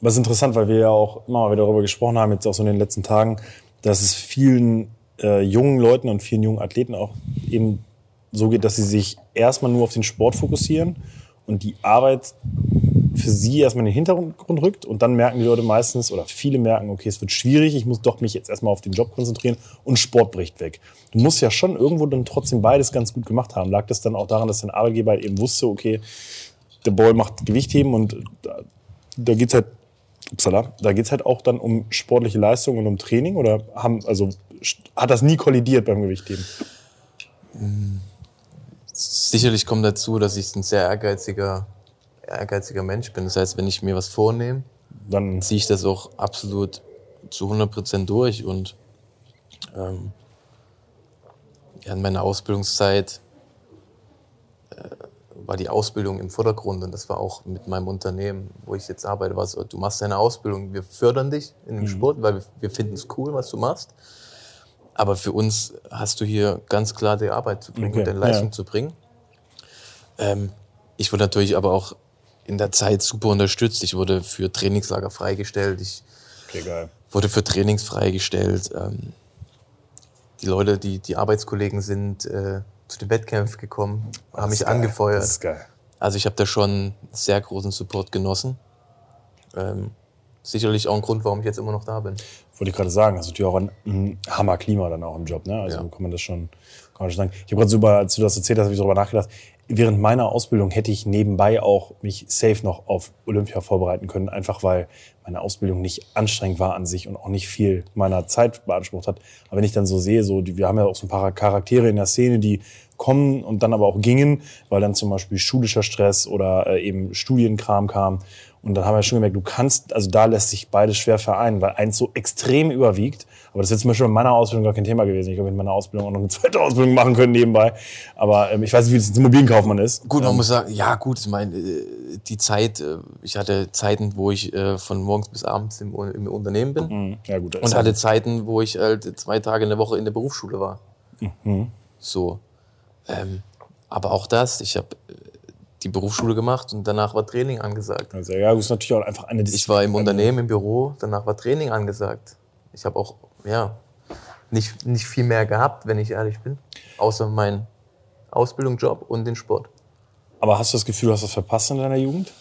Aber es ist interessant, weil wir ja auch immer mal wieder darüber gesprochen haben, jetzt auch so in den letzten Tagen, dass es vielen äh, jungen Leuten und vielen jungen Athleten auch eben so geht, dass sie sich erstmal nur auf den Sport fokussieren und die Arbeit für sie erstmal in den Hintergrund rückt und dann merken die Leute meistens oder viele merken, okay, es wird schwierig, ich muss doch mich jetzt erstmal auf den Job konzentrieren und Sport bricht weg. Du musst ja schon irgendwo dann trotzdem beides ganz gut gemacht haben. Lag das dann auch daran, dass dein Arbeitgeber halt eben wusste, okay, der Boy macht Gewichtheben und da, da geht's halt, upsala, da geht's halt auch dann um sportliche Leistung und um Training oder haben, also hat das nie kollidiert beim Gewichtheben? Sicherlich kommt dazu, dass ich ein sehr ehrgeiziger, ehrgeiziger Mensch bin. Das heißt, wenn ich mir was vornehme, Dann ziehe ich das auch absolut zu 100% durch. Und ähm, ja, in meiner Ausbildungszeit äh, war die Ausbildung im Vordergrund und das war auch mit meinem Unternehmen, wo ich jetzt arbeite, war so, du machst deine Ausbildung, wir fördern dich in dem Sport, weil wir, wir finden es cool, was du machst. Aber für uns hast du hier ganz klar die Arbeit zu bringen Okay, und deine Leistung ja. zu bringen. Ähm, ich wurde natürlich aber auch in der Zeit super unterstützt. Ich wurde für Trainingslager freigestellt. Ich okay, geil. wurde für Trainings freigestellt. Ähm, die Leute, die, die Arbeitskollegen sind äh, zu den Wettkämpfen gekommen, haben Das mich geil. angefeuert. Das ist geil. Also ich habe da schon sehr großen Support genossen. Ähm, sicherlich auch ein Grund, warum ich jetzt immer noch da bin. Wollte ich gerade sagen, das ist natürlich auch ein, ein Hammerklima dann auch im Job. Ne? Also Ja. kann man das schon, kann man schon sagen. Ich habe gerade so über, als du das erzählt hast, habe ich darüber nachgedacht. Während meiner Ausbildung hätte ich nebenbei auch mich safe noch auf Olympia vorbereiten können, einfach weil meine Ausbildung nicht anstrengend war an sich und auch nicht viel meiner Zeit beansprucht hat. Aber wenn ich dann so sehe, so, wir haben ja auch so ein paar Charaktere in der Szene, die kommen und dann aber auch gingen, weil dann zum Beispiel schulischer Stress oder äh, eben Studienkram kam. Und dann haben wir schon gemerkt, du kannst, also da lässt sich beides schwer vereinen, weil eins so extrem überwiegt. Aber das ist jetzt zum Beispiel in meiner Ausbildung gar kein Thema gewesen. Ich glaube, in meiner Ausbildung auch noch eine zweite Ausbildung machen können nebenbei. Aber ähm, ich weiß nicht, wie das Immobilienkaufmann ist. Gut, man ähm, muss sagen, ja gut, ich meine, äh, die Zeit, äh, ich hatte Zeiten, wo ich äh, von morgens bis abends im, im Unternehmen bin mh, Ja, gut. und hatte Zeiten, wo ich halt zwei Tage in der Woche in der Berufsschule war. So. Ähm, aber auch das, ich habe die Berufsschule gemacht und danach war Training angesagt. also, ja, das ist natürlich auch einfach eine Ich war im Unternehmen, im Büro, danach war Training angesagt. Ich habe auch, ja, nicht, nicht viel mehr gehabt, wenn ich ehrlich bin, außer meinen Ausbildung, Job und den Sport. Aber hast du das Gefühl, du hast was verpasst in deiner Jugend?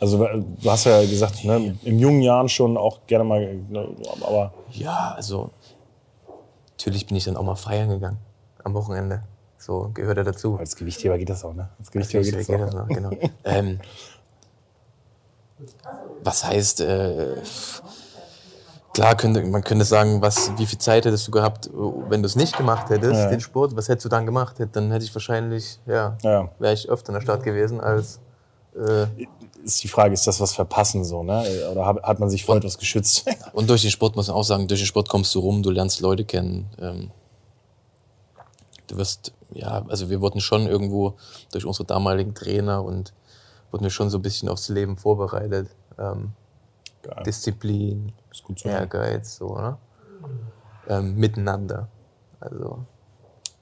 Also du hast ja gesagt, ne, in jungen Jahren schon auch gerne mal, ne, aber Ja, also natürlich bin ich dann auch mal feiern gegangen am Wochenende. So gehört ja dazu. als Gewichtheber geht das auch, ne? Als Gewichtheber geht das Geht auch. das noch, genau. ähm, was heißt, äh, klar, könnte, man könnte sagen, was, wie viel Zeit hättest du gehabt, wenn du es nicht gemacht hättest, Ja. den Sport, was hättest du dann gemacht? Dann hätte ich wahrscheinlich, ja, Ja. wäre ich öfter in der Stadt gewesen als. Äh, Ist die Frage, ist das was verpassen so, ne? Oder hat, hat man sich vor etwas geschützt? und durch den Sport muss man auch sagen, durch den Sport kommst du rum, du lernst Leute kennen. Ähm, du wirst, ja, also wir wurden schon irgendwo durch unsere damaligen Trainer und wurden wir schon so ein bisschen aufs Leben vorbereitet. Ähm. Disziplin, Ist gut so. Ehrgeiz, so, ne? Ähm, miteinander. Also,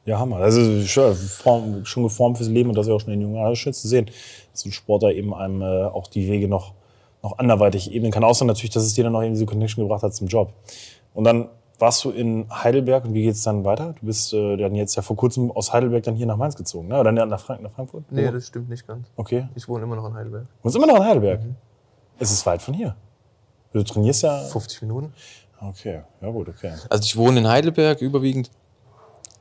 Ja, Hammer. Also schon, schon geformt fürs Leben und das ist ja auch schon in jungen Jahren schön zu sehen, dass ein Sportler eben einem äh, auch die Wege noch, noch anderweitig ebnen kann. Außer natürlich, dass es dir dann noch eben diese Connection gebracht hat zum Job. Und dann warst du in Heidelberg und wie geht's dann weiter? Du bist äh, dann jetzt ja vor kurzem aus Heidelberg dann hier nach Mainz gezogen, ne? oder nach, Frank nach Frankfurt? nee, das stimmt nicht ganz. Okay. Ich wohne immer noch in Heidelberg. Du bist immer noch in Heidelberg? Es ist weit von hier. Du trainierst ja... 50 Minuten. Okay, ja gut, okay. Also ich wohne in Heidelberg überwiegend.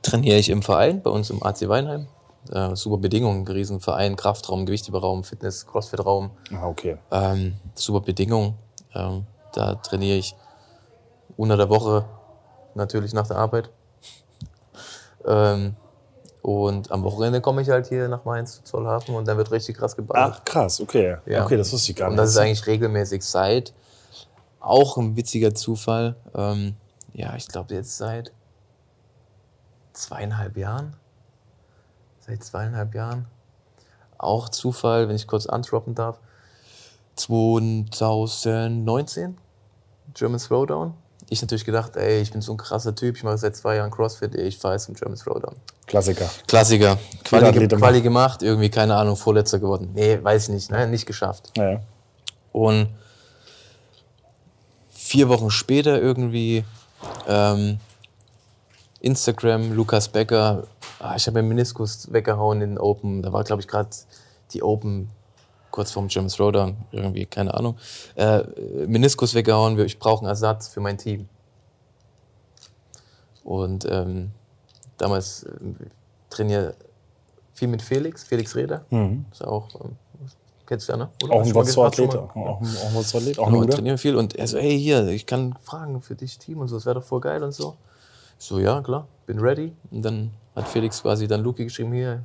Trainiere ich im Verein, bei uns im AC Weinheim. Äh, super Bedingungen, Riesenverein, Kraftraum, Gewichtheberraum, Fitness, Crossfit-Raum. Ah, okay. Ähm, super Bedingungen. Ähm, da trainiere ich unter der Woche, natürlich nach der Arbeit. Ähm, und am Wochenende komme ich halt hier nach Mainz zu Zollhafen und dann wird richtig krass geballert. Ach, krass, okay. Ja. Okay, das wusste ich gar Und nicht. das ist eigentlich regelmäßig seit, auch ein witziger Zufall, ähm, ja, ich glaube jetzt seit zweieinhalb Jahren. Seit zweieinhalb Jahren. Auch Zufall, wenn ich kurz antroppen darf. 2019, German Throwdown. Ich natürlich gedacht, ey, ich bin so ein krasser Typ, ich mache seit zwei Jahren CrossFit, ey, ich fahre jetzt zum German Throwdown. Klassiker. Klassiker. Quali, Quali gemacht, irgendwie, keine Ahnung, Vorletzter geworden. Nee, weiß ich nicht, ne? nicht geschafft. Ja, Und vier Wochen später irgendwie ähm, Instagram, Lukas Becker, ah, ich habe meinen Meniskus weggehauen in den Open. Da war, glaube ich, gerade die Open kurz vorm German Throwdown, irgendwie, keine Ahnung. Äh, Meniskus weggehauen, ich brauche einen Ersatz für mein Team. Und ähm, damals äh, trainiere viel mit Felix, Felix Reder. Ist auch, ähm, kennst du ja, ne? Oder? Auch ein hast du Auch ein auch ein. Auch Genau, guter. trainieren viel und er so, hey hier, ich kann fragen für dich Team und so, das wäre doch voll geil und so. Ich so, ja, klar, bin ready. Und dann hat Felix quasi dann Luki geschrieben, hier,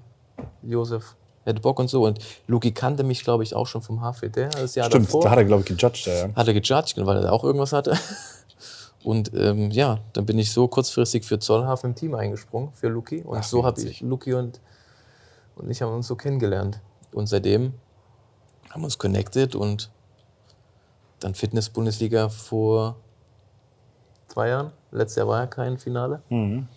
Josef, hätte Bock und so. Und Luki kannte mich, glaube ich, auch schon vom HFD, das Jahr Stimmt, davor. da hat er, glaube ich, gejudged. Ja. Hat er gejudged, weil er auch irgendwas hatte. Und ähm, ja, dann bin ich so kurzfristig für Zollhafen im Team eingesprungen, für Luki. Und Ach, so wie habe witzig. ich Luki und, und ich haben uns so kennengelernt. Und seitdem haben wir uns connected und dann Fitness-Bundesliga vor zwei Jahren. Letztes Jahr war ja kein Finale. Mhm.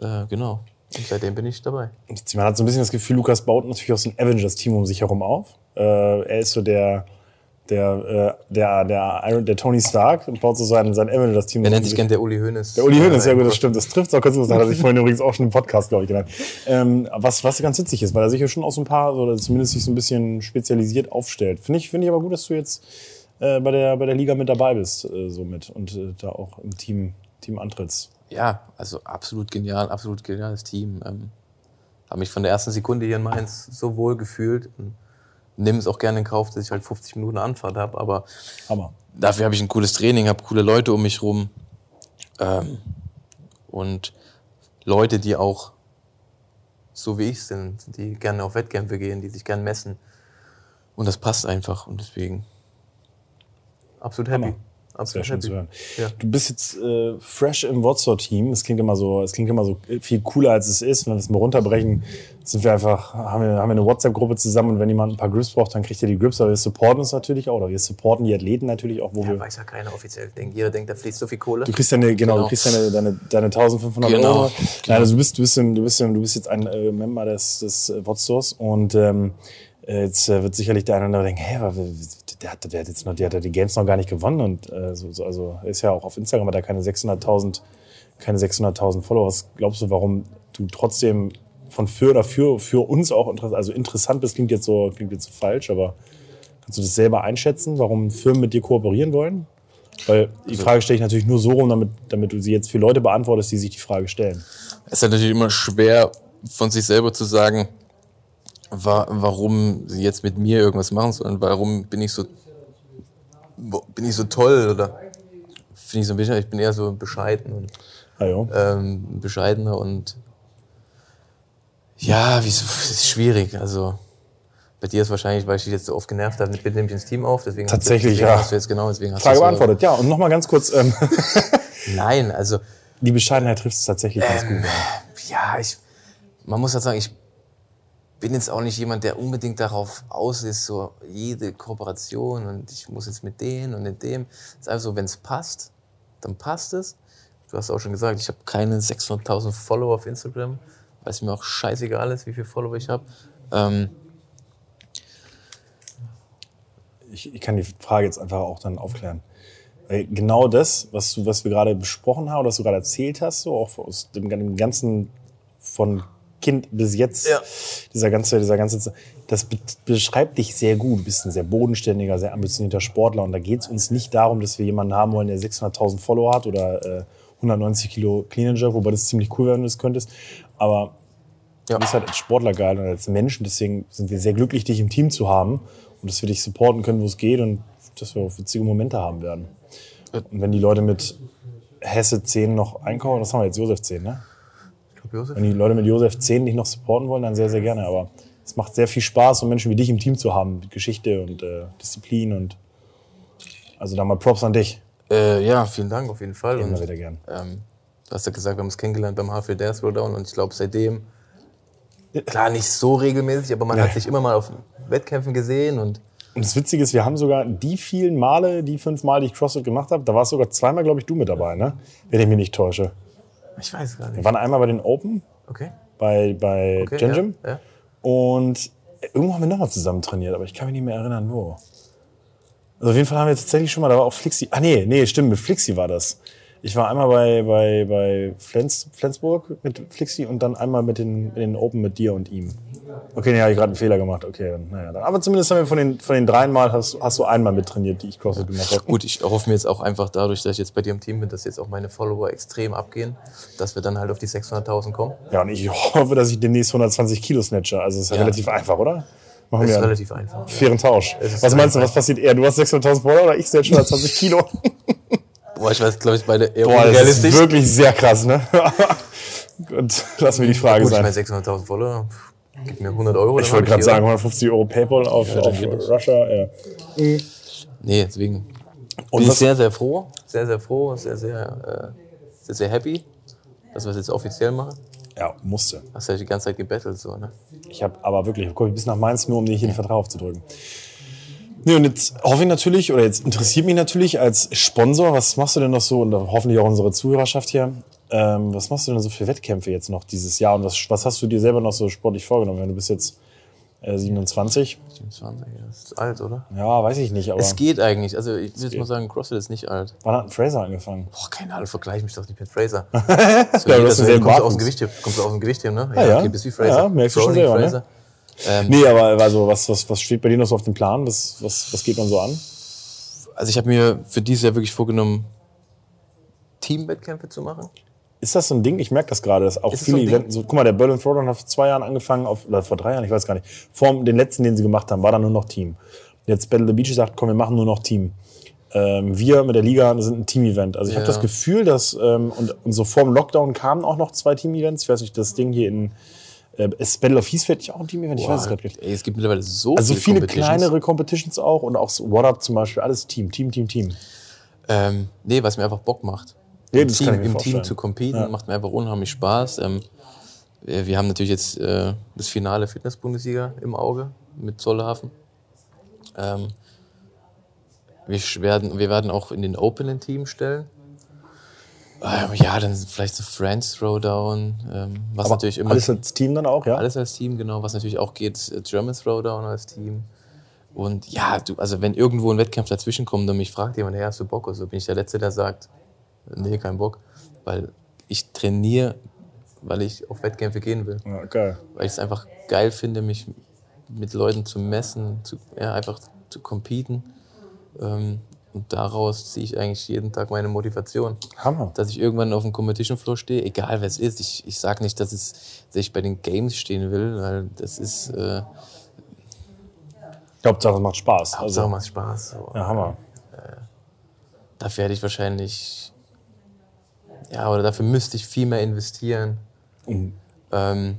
Äh, genau. Und seitdem bin ich dabei. Man hat so ein bisschen das Gefühl, Lukas baut natürlich auch so ein Avengers-Team um sich herum auf. Äh, er ist so der, der, äh, der, der, Iron, der Tony Stark und baut so sein, sein Avengers-Team. Er nennt sich sich- gern der Uli Hoeneß. Der Uli Hoeneß, ja gut, das stimmt. Das trifft auch ganz gut. Das hat er sich vorhin übrigens auch schon im Podcast, glaube ich, genannt. Ähm, was, was ganz witzig ist, weil er sich ja schon aus so ein paar, oder zumindest sich so ein bisschen spezialisiert aufstellt. Finde ich, finde ich aber gut, dass du jetzt äh, bei, der, bei der Liga mit dabei bist, äh, so mit und äh, da auch im Team, Team antrittst. Ja, also absolut genial, absolut geniales Team. Ähm, habe mich von der ersten Sekunde hier in Mainz so wohl gefühlt. Und nehme es auch gerne in Kauf, dass ich halt 50 Minuten Anfahrt habe, aber Hammer. dafür habe ich ein cooles Training, habe coole Leute um mich rum ähm, und Leute, die auch so wie ich sind, die gerne auf Wettkämpfe gehen, die sich gerne messen und das passt einfach und deswegen absolut happy. Hammer. Sehr Absolut schön zu hören. Ja. Du bist jetzt äh, fresh im Wotsor-Team. Es klingt immer so, es klingt immer so viel cooler, als es ist. Wenn wir es mal runterbrechen, sind wir einfach, haben wir, haben wir eine WhatsApp-Gruppe zusammen und wenn jemand ein paar Grips braucht, dann kriegt er die Grips. Aber wir supporten uns natürlich auch, oder wir supporten die Athleten natürlich auch, wo Ja, wir. weiß ja keiner offiziell. Denkt, jeder denkt, da fließt so viel Kohle. Du kriegst deine, genau, Genau. du kriegst deine, deine, deine 1500 Genau, Euro. genau. Nein, also du bist, du bist, im, du bist, im, du bist jetzt ein äh, Member des, des äh, Wotsors und ähm, äh, jetzt äh, wird sicherlich der eine oder andere denken, hä, aber der hat, der hat jetzt noch, der hat ja die Games noch gar nicht gewonnen und äh, so, so, also ist ja auch auf Instagram hat er keine 600.000, keine 600.000 Follower. Was glaubst du, warum du trotzdem von für oder für, für uns auch interessant, also interessant bist, klingt jetzt so, klingt jetzt so falsch, aber kannst du das selber einschätzen, warum Firmen mit dir kooperieren wollen? Weil die Frage stelle ich natürlich nur so rum, damit, damit du sie jetzt für Leute beantwortest, die sich die Frage stellen. Es ist natürlich immer schwer, von sich selber zu sagen, wa warum sie jetzt mit mir irgendwas machen sollen. Warum bin ich so, bin ich so toll oder finde ich so ein bisschen, ich bin eher so bescheiden und Ah, ja. ähm, bescheidener und ja, wie, es ist schwierig. Also bei dir ist wahrscheinlich, weil ich dich jetzt so oft genervt habe, mit bitte nehme ich ins Team auf. Deswegen Tatsächlich, deswegen ja. Hast du jetzt genau, deswegen hast Frage du so- beantwortet. Ja, und nochmal ganz kurz, ähm, Nein, also die Bescheidenheit trifft es tatsächlich ganz Ähm, gut. ja, ich, man muss halt sagen, ich bin jetzt auch nicht jemand, der unbedingt darauf aus ist, so jede Kooperation und ich muss jetzt mit denen und mit dem. Es ist einfach so, wenn es passt, dann passt es. Du hast auch schon gesagt, ich habe keine 600.000 Follower auf Instagram, weil es mir auch scheißegal ist, wie viele Follower ich habe. Ähm, Ich, ich kann die Frage jetzt einfach auch dann aufklären. Genau das, was, du, was wir gerade besprochen haben, was du gerade erzählt hast, so auch aus dem, dem ganzen von Kind bis jetzt, Ja. dieser ganze, dieser ganze, das be beschreibt dich sehr gut. Du bist ein sehr bodenständiger, sehr ambitionierter Sportler und da geht es uns nicht darum, dass wir jemanden haben wollen, der 600.000 Follower hat oder äh, 190 Kilo Clean and Jerk, wobei das ziemlich cool wäre, wenn du das könntest. Aber Ja. du bist halt als Sportler geil und als Mensch und deswegen sind wir sehr glücklich, dich im Team zu haben und dass wir dich supporten können, wo es geht und dass wir auch witzige Momente haben werden. Und wenn die Leute mit Hesse 10 noch einkaufen, das haben wir jetzt Josef 10, ne? Josef. Wenn die Leute mit Josef 10 dich noch supporten wollen, dann sehr, sehr gerne. Aber es macht sehr viel Spaß, so Menschen wie dich im Team zu haben. Mit Geschichte und äh, Disziplin und also da mal Props an dich. Äh, ja, vielen Dank auf jeden Fall. Immer Und, wieder gern. ähm, du hast ja gesagt, wir haben uns kennengelernt beim HFL Dance Throwdown und ich glaube seitdem, klar nicht so regelmäßig, aber man Ja. hat sich immer mal auf Wettkämpfen gesehen und Und das Witzige ist, wir haben sogar die vielen Male, die fünf Mal, die ich CrossFit gemacht habe, da war sogar zweimal, glaube ich, du mit dabei, ne? Wenn ich mich nicht täusche. Ich weiß gar Wir nicht. waren einmal bei den Open, Okay. bei, bei okay Gen Gym. Ja, ja. Und irgendwo haben wir nochmal zusammen trainiert, aber ich kann mich nicht mehr erinnern, wo. Also auf jeden Fall haben wir tatsächlich schon mal, da war auch Flixi. Ah nee, nee, stimmt, mit Flixi war das. Ich war einmal bei, bei, bei Flens, Flensburg mit Flixi und dann einmal mit den, mit den Open mit dir und ihm. Okay, nee, habe ich gerade einen Fehler gemacht. Okay, dann, naja. Dann. Aber zumindest haben wir von den, von den dreien Mal hast, hast du einmal mittrainiert, die ich CrossFit gemacht habe. Gut, ich hoffe mir jetzt auch einfach dadurch, dass ich jetzt bei dir im Team bin, dass jetzt auch meine Follower extrem abgehen, dass wir dann halt auf die 600.000 kommen. Ja, und ich hoffe, dass ich demnächst 120 Kilo snatche. Also ist ja, Ja. relativ einfach, oder? Machen Das ist wir relativ einfach. fairen Tausch. Was meinst du, was passiert eher? Du hast 600.000 Follower oder ich snatch 120 Kilo? Boah, ich weiß, glaube ich, beide eher Boah, das ist wirklich sehr krass, ne? Und lass mir die Frage Gut, ich meine, sein. 600.000 Follower, gib mir 100 Euro. Ich wollte hab gerade sagen, oder? 150 Euro PayPal auf, Ja, auf. Russia. Ja. Nee, deswegen Und bin ich sehr, sehr froh. Sehr, sehr froh, sehr, sehr, äh, sehr, sehr happy, dass wir es jetzt offiziell machen. ja, musste. Hast ja die ganze Zeit gebettelt, so, ne? Ich habe aber wirklich, guck, bis nach Mainz nur, um dir hier den Vertrag aufzudrücken. Nee, und jetzt hoffe ich natürlich, oder jetzt interessiert mich natürlich als Sponsor, was machst du denn noch so, und hoffentlich auch unsere Zuhörerschaft hier, ähm, was machst du denn so für Wettkämpfe jetzt noch dieses Jahr und was, was hast du dir selber noch so sportlich vorgenommen? Wenn du bist jetzt äh, 27, 27, das ist alt, oder? ja, weiß ich nicht, aber Es geht eigentlich. Also ich würde jetzt mal sagen, CrossFit ist nicht alt. wann hat ein Fraser angefangen? Boah, keine Ahnung, vergleich mich doch nicht mit Fraser. So, Ja, so, denselben kommst du aus dem Gewichtheben, kommst du aus dem Gewichtheben, ne? Ja, ja. okay, bist wie Fraser. Ja, merkst du schon selber, ne? Ähm, Nee, aber also, was, was, was steht bei dir noch so auf dem Plan? Was, was, was geht man so an? Also ich habe mir für dieses Jahr wirklich vorgenommen, Teamwettkämpfe zu machen. Ist das so ein Ding? Ich merke das gerade, dass auch Ist viele so Events, so, guck mal, der Berlin Throwdown hat vor zwei Jahren angefangen, auf, oder vor drei Jahren, ich weiß gar nicht. Vor den letzten, den sie gemacht haben, war dann nur noch Team. Jetzt Battle the Beach sagt, komm, wir machen nur noch Team. Ähm, wir mit der Liga sind ein Team-Event. Also ich habe Ja. das Gefühl, dass, ähm, und, und so vor dem Lockdown kamen auch noch zwei Team-Events. Ich weiß nicht, das Ding hier in, äh, ist Battle of Heathfield nicht auch ein Team-Event? Ich weiß es Boah, gerade nicht. ey, es gibt mittlerweile so Also viele, viele kleinere Competitions auch und auch so What Up zum Beispiel, alles Team, Team, Team, Team. Ähm, nee, was mir einfach Bock macht. Ja, Im, das Team, im. Team zu competen Ja. macht mir einfach unheimlich Spaß. Ähm, wir wir haben natürlich jetzt äh, das Finale Fitness-Bundesliga im Auge mit Zollhafen. Ähm, wir, werden, wir werden auch in den Open ein Team stellen. Ähm, ja, dann vielleicht so Friends Throwdown, ähm, was natürlich immer Alles als Team dann auch, ja? alles als Team, genau. Was natürlich auch geht, äh, German Throwdown als Team. Und ja, du, also wenn irgendwo ein Wettkampf dazwischen kommt und mich fragt jemand, hey, hast du Bock? Also bin ich der Letzte, der sagt, nee, kein Bock. Weil ich trainiere, weil ich auf Wettkämpfe gehen will. ja geil. Weil ich es einfach geil finde, mich mit Leuten zu messen, zu, ja, einfach zu competen. Ähm, und daraus ziehe ich eigentlich jeden Tag meine Motivation Hammer. dass ich irgendwann auf dem Competition Floor stehe, egal wer es ist. Ich, ich sage nicht, dass, es, dass ich bei den Games stehen will, weil das ist äh, Hauptsache es macht Spaß. Hauptsache Also, macht Spaß. So. ja, Hammer. Dafür hätte ich wahrscheinlich, ja, oder dafür müsste ich viel mehr investieren. Um, Ähm,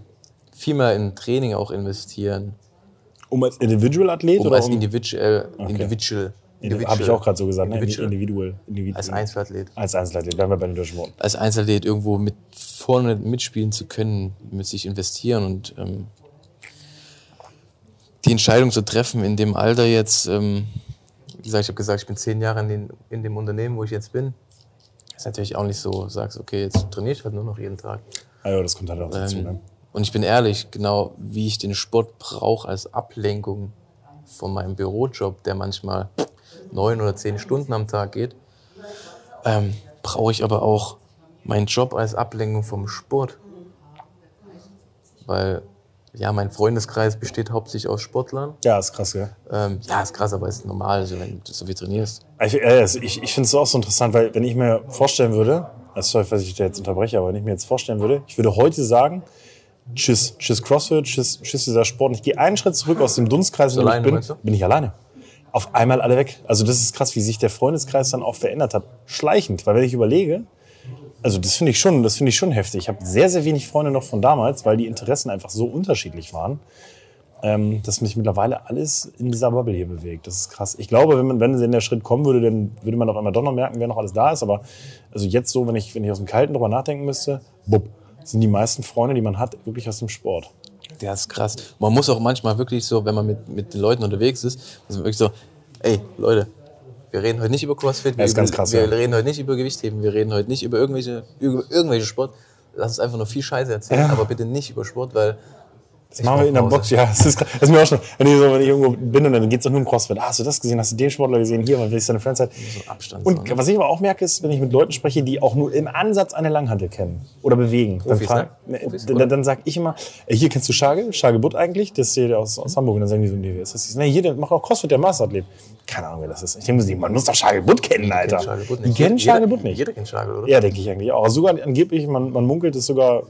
viel mehr in Training auch investieren. um als Individual-Athlet Um oder als um, Individual, Individual, Habe ich auch gerade so gesagt, ne? Individual. Individual. Individual. als Einzelathlet. Als Einzelathlet, bleiben wir bei den deutschen Worten. als Einzelathlet irgendwo mit vorne mitspielen zu können, müsste ich investieren und ähm, die Entscheidung zu treffen in dem Alter jetzt, ähm, wie gesagt, ich habe gesagt, ich bin zehn Jahre in, den, in dem Unternehmen, wo ich jetzt bin. Ist natürlich auch nicht so, sagst, okay, jetzt trainiere ich halt nur noch jeden Tag. Ah, ja, das kommt halt auch dazu. Ähm, Ne? und ich bin ehrlich, genau wie ich den Sport brauche als Ablenkung von meinem Bürojob, der manchmal neun oder zehn Stunden am Tag geht, ähm, brauche ich aber auch meinen Job als Ablenkung vom Sport. Weil, ja, mein Freundeskreis besteht hauptsächlich aus Sportlern. Ja, ist krass, gell? Ähm, ja, ist krass, aber ist normal, also wenn du so viel trainierst. Ich, äh, also ich, ich finde es auch so interessant, weil wenn ich mir vorstellen würde, also sorry, falls ich dich jetzt unterbreche, aber wenn ich mir jetzt vorstellen würde, ich würde heute sagen, tschüss, tschüss CrossFit, tschüss, tschüss dieser Sport. Und ich gehe einen Schritt zurück aus dem Dunstkreis, in dem ich bin, bin ich alleine. Auf einmal alle weg. Also das ist krass, wie sich der Freundeskreis dann auch verändert hat. Schleichend, weil wenn ich überlege, also das finde ich schon, das finde ich schon heftig. Ich habe sehr, sehr wenig Freunde noch von damals, weil die Interessen einfach so unterschiedlich waren, ähm, dass mich mittlerweile alles in dieser Bubble hier bewegt. Das ist krass. Ich glaube, wenn man, wenn denn der Schritt kommen würde, dann würde man auf einmal doch noch merken, wer noch alles da ist. Aber also jetzt so, wenn ich, wenn ich aus dem Kalten drüber nachdenken müsste, bupp, sind die meisten Freunde, die man hat, wirklich aus dem Sport. Der ist krass. Man muss auch manchmal wirklich so, wenn man mit, mit den Leuten unterwegs ist, muss man wirklich so, ey, Leute, wir reden heute nicht über CrossFit, wir, über, krass, wir ja. reden heute nicht über Gewichtheben, wir reden heute nicht über irgendwelche, über irgendwelche Sport. Lass uns einfach nur viel Scheiße erzählen, Ja. aber bitte nicht über Sport, weil Das machen wir in der brauch Box, ja. Das ist, das ist mir auch schon, wenn ich, so, wenn ich irgendwo bin und dann geht es doch nur um CrossFit. Ah, hast du das gesehen? Hast du den Sportler gesehen? Hier, was ist deine Fanzeit? so Abstand. Und so, ne? was ich aber auch merke, ist, wenn ich mit Leuten spreche, die auch nur im Ansatz eine Langhantel kennen oder bewegen, dann, Profis, frag, ne? Profis, dann, dann sage ich immer, hier kennst du Schage, Schage Butt eigentlich, das ist hier aus, aus Hamburg. Und dann sagen die so, nee, wer ist das? Nee, hier, der macht auch CrossFit, der Maßerathlet. Keine Ahnung, wer das ist. Ich denke, man muss doch Schage Butt kennen, Alter. kennt Schagel Butt Die nicht. kennen Jeder- Schage Butt nicht. Jeder kennt Schagel, oder? Ja, denke ich eigentlich auch. Sogar angeblich, man, man munkelt es sogar,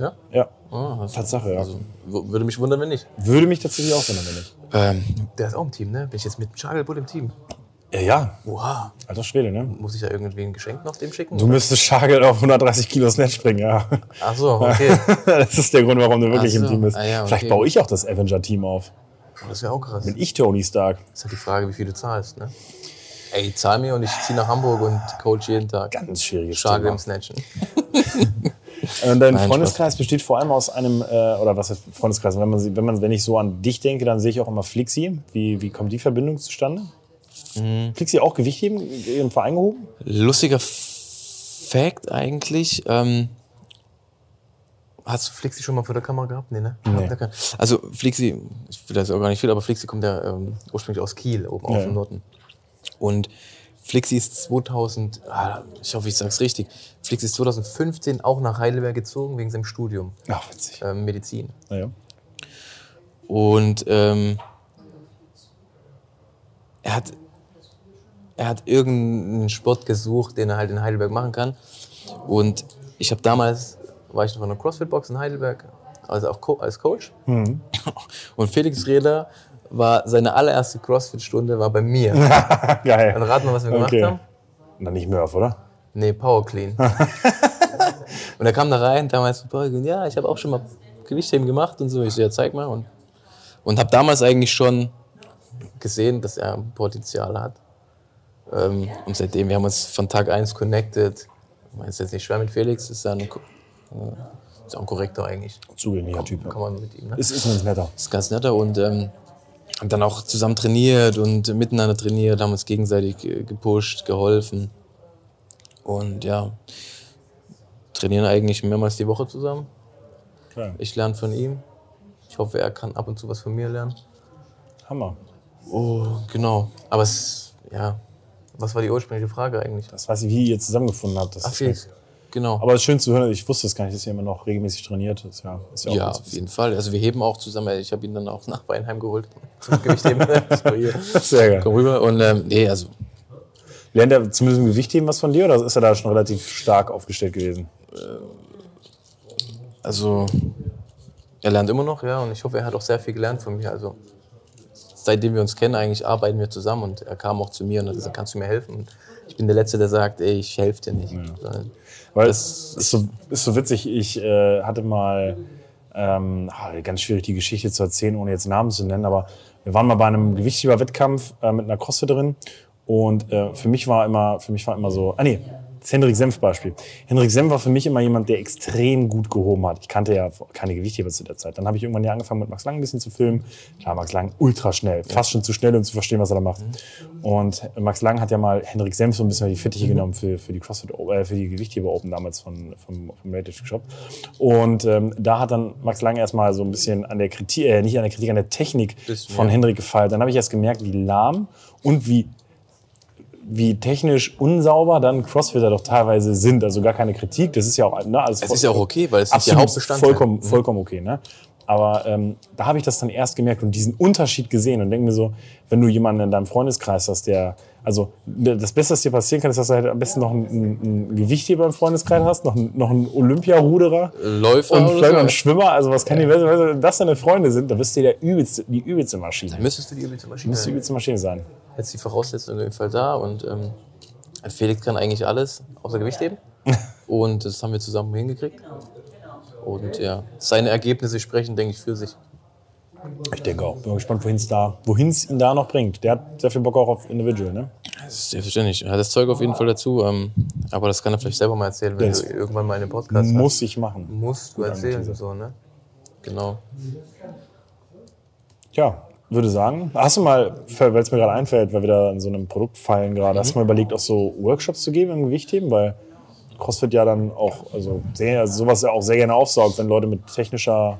Ja? ja, Ah, also, Tatsache, ja. also, würde mich wundern, wenn nicht. Würde mich tatsächlich auch wundern, wenn nicht. Ähm, der ist auch im Team, ne? Bin ich jetzt mit Schagelbutt im Team? Ja, ja, Wow. alter Schwede, ne? Muss ich da irgendwie ein Geschenk noch dem schicken? Du müsstest Schagel auf 130 Kilo Snatch springen, ja. Ach so, okay. Das ist der Grund, warum du wirklich Ach im so. Team bist. Ah, ja, Vielleicht okay. baue ich auch das Avenger-Team auf. Das wäre auch krass. Bin ich Tony Stark. ist halt die Frage, wie viel du zahlst, ne? Ey, zahl mir und ich ziehe nach Hamburg und coach jeden Tag. Ganz schwieriges Schagel Thema. im Snatchen. Äh, Dein Nein, Freundeskreis besteht vor allem aus einem, äh, oder was heißt Freundeskreis? Wenn, man, wenn, man, wenn ich so an dich denke, dann sehe ich auch immer Flixi. Wie, wie kommt die Verbindung zustande? Mhm. Flixi auch Gewichtheben im Verein gehoben? Lustiger Fact eigentlich. Ähm, hast du Flixi schon mal vor der Kamera gehabt? Nee, ne? Nee. Also Flixi, ich will das auch gar nicht viel, aber Flixi kommt ja ähm, ursprünglich aus Kiel, oben Ja, auf dem. Norden. Und Flixi ist 2000, ah, ich hoffe, ich sag's richtig, Flixi ist 2015 auch nach Heidelberg gezogen wegen seinem Studium Ach, witzig. ähm, Medizin. Naja. Und ähm, er hat er hat irgendeinen Sport gesucht, den er halt in Heidelberg machen kann. Und ich habe damals, war ich noch in einer CrossFit-Box in Heidelberg, also auch Co als Coach. Mhm. Und Felix Reder war, seine allererste CrossFit-Stunde war bei mir. Geil. Dann raten wir, was wir gemacht Okay. haben. Dann nicht Murph, oder? Nee, Power Clean. und er kam da rein, damals ja, ich habe auch schon mal Gewichtheben gemacht und so. Ich so, ja, zeig mal. Und, und habe damals eigentlich schon gesehen, dass er Potenzial hat. Ähm, und seitdem, wir haben uns von Tag 1 connected. Ich meine, es ist jetzt nicht schwer mit Felix, ist Ko- äh, ist auch ein Korrektor eigentlich. Zugänglicher Typ. Kann man mit ihm, ne? Ist, ist ein netter. ist ganz netter und ähm, haben dann auch zusammen trainiert und miteinander trainiert, haben uns gegenseitig äh, gepusht, geholfen. Und ja, trainieren eigentlich mehrmals die Woche zusammen. Geil. Ich lerne von ihm. Ich hoffe, er kann ab und zu was von mir lernen. Hammer. Oh, genau. Aber es, ja, was war die ursprüngliche Frage eigentlich? Das weiß ich, wie ihr zusammengefunden habt. Das Ach, ist. Genau. Aber es ist schön zu hören, ich wusste es gar nicht, dass ihr immer noch regelmäßig trainiert. Das ist ja, ist ja ja, auf jeden Fall. Also wir heben auch zusammen. Ich habe ihn dann auch nach Weinheim geholt. Zum Gewichtheben. so hier. Sehr geil. Komm rüber. Und ähm, nee, also Lernt er zumindest im Gewichtheben was von dir oder ist er da schon relativ stark aufgestellt gewesen? Also, er lernt immer noch, ja, und ich hoffe, er hat auch sehr viel gelernt von mir. Also, seitdem wir uns kennen, eigentlich arbeiten wir zusammen und er kam auch zu mir und hat gesagt, kannst du mir helfen? Und ich bin der Letzte, der sagt, ey, ich helfe dir nicht. Sondern Weil Das- es ist so, ist so witzig, ich äh, hatte mal, ähm, ah, ganz schwierig die Geschichte zu erzählen, ohne jetzt Namen zu nennen, aber wir waren mal bei einem Gewichtheber-Wettkampf äh, mit einer Crossfiterin und äh, für mich war immer, für mich war immer so, ah nee, das Henrik Senf Beispiel. Henrik Senf war für mich immer jemand, der extrem gut gehoben hat. Ich kannte ja keine Gewichtheber zu der Zeit. Dann habe ich irgendwann ja angefangen mit Max Lang ein bisschen zu filmen. Klar, Max Lang ultra schnell, fast schon zu schnell, um zu verstehen, was er da macht. Und Max Lang hat ja mal Henrik Senf so ein bisschen die Fittiche genommen für, für die CrossFit, äh, für die Gewichtheber Open damals von, vom, vom Native Shop. Und ähm, da hat dann Max Lang erstmal so ein bisschen an der Kritik, äh, nicht an der Kritik, an der Technik Bisschen, von ja. Henrik gefeilt. Dann habe ich erst gemerkt, wie lahm und wie wie technisch unsauber dann Crossfitter doch teilweise sind. Also gar keine Kritik. Das ist ja auch, ne, alles es ist ja auch okay, weil es ist der Hauptbestandteil. vollkommen, vollkommen okay. Ne? Aber ähm, da habe ich das dann erst gemerkt und diesen Unterschied gesehen und denke mir so, wenn du jemanden in deinem Freundeskreis hast, der, also das Beste, was dir passieren kann, ist, dass du halt am besten noch einen, einen Gewichtheber im Freundeskreis hast, noch einen, noch einen Olympiaruderer Läufer und oder vielleicht noch einen so. Schwimmer. Also was kann die Welt, wenn das deine Freunde sind, dann bist du der übelste, die übelste Maschine. Müsstest du die übelste Maschine Müsste die sein. übelste Maschine sein. Jetzt die Voraussetzungen auf jeden Fall da und ähm, Felix kann eigentlich alles, außer Gewicht heben. und das haben wir zusammen hingekriegt. Und ja, seine Ergebnisse sprechen, denke ich, für sich. Ich denke auch. Bin mal gespannt, wohin es da, wohin's ihn da noch bringt. Der hat sehr viel Bock auch auf Individual, ne? Das ist selbstverständlich. Er hat das Zeug auf jeden Fall dazu. Ähm, aber das kann er vielleicht selber mal erzählen, wenn Das du irgendwann mal einen Podcast hast. Muss ich machen. Musst du erzählen, so, ne? Genau. Ja, würde sagen. Hast du mal, weil es mir gerade einfällt, weil wir da in so einem Produkt fallen gerade, hast du mal überlegt, auch so Workshops zu geben im Gewichtheben? Weil CrossFit ja dann auch, also, sehr, also sowas ja auch sehr gerne aufsaugt, wenn Leute mit technischer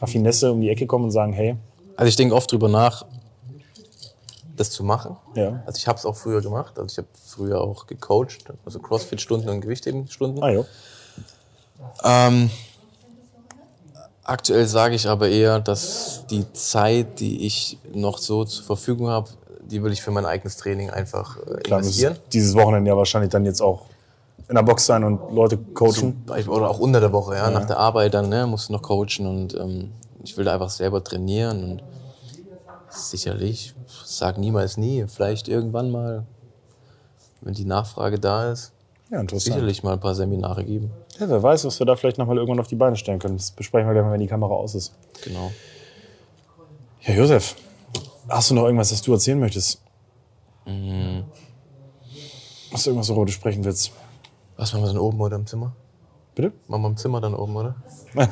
Raffinesse um die Ecke kommen und sagen, hey, Also ich denke oft drüber nach, das zu machen. ja. Also ich habe es auch früher gemacht. Also ich habe früher auch gecoacht, also Crossfit-Stunden und Gewichtheben-Stunden. Ah, jo. Ähm, aktuell sage ich aber eher, dass die Zeit, die ich noch so zur Verfügung habe, die will ich für mein eigenes Training einfach äh, Klar, investieren. dieses Wochenende ja wahrscheinlich dann jetzt auch in der Box sein und Leute coachen. Oder auch unter der Woche, ja, nach der Arbeit dann, ne, musst du noch coachen und ähm, ich will da einfach selber trainieren und sicherlich, sag niemals nie, vielleicht irgendwann mal, wenn die Nachfrage da ist, Ja, sicherlich mal ein paar Seminare geben. Ja, wer weiß, was wir da vielleicht nochmal irgendwann auf die Beine stellen können. Das besprechen wir gleich mal, wenn die Kamera aus ist. Genau. Ja, Josef, hast du noch irgendwas, das du erzählen möchtest? Mhm. Hast du irgendwas, worüber du sprechen willst? Was machen wir dann oben oder im Zimmer? Bitte? Machen wir im Zimmer dann oben, oder?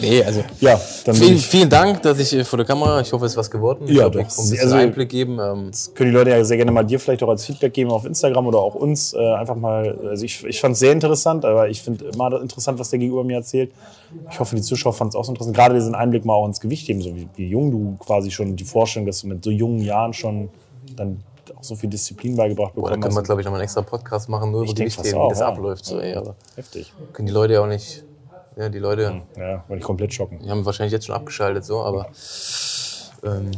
nee, also. Ja, dann Vielen, vielen Dank, dass ich äh, vor der Kamera, ich hoffe, es ist was geworden. Ja, ich doch. ein bisschen Also- Einblick geben. Ähm, können die Leute ja sehr gerne mal dir vielleicht auch als Feedback geben auf Instagram oder auch uns. Äh, einfach mal, also ich, ich fand es sehr interessant, aber ich finde immer interessant, was der Gegenüber mir erzählt. Ich hoffe, die Zuschauer fanden es auch so interessant. Gerade diesen Einblick mal auch ins Gewicht geben, so wie, wie jung du quasi schon, die Vorstellung, dass du mit so jungen Jahren schon dann auch so viel Disziplin beigebracht boah, da bekommen können wir, glaube ich, nochmal einen extra Podcast machen, nur über Gewichtheben, wie das ja. abläuft. So, ey, aber Heftig. können die Leute ja auch nicht. Ja, die Leute Ja, wollte ich komplett schocken. die haben wahrscheinlich jetzt schon abgeschaltet, so, aber. Ähm,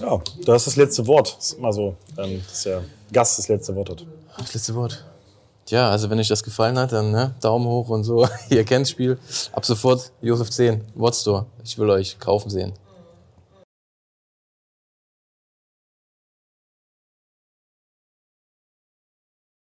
Ja, das ist das letzte Wort. Das ist immer so, ähm, dass der Gast das letzte Wort hat. das letzte Wort. Ja, also wenn euch das gefallen hat, dann ne, Daumen hoch und so. Ihr kennt das Spiel. Ab sofort Josef 10, Wordstore. Ich will euch kaufen sehen.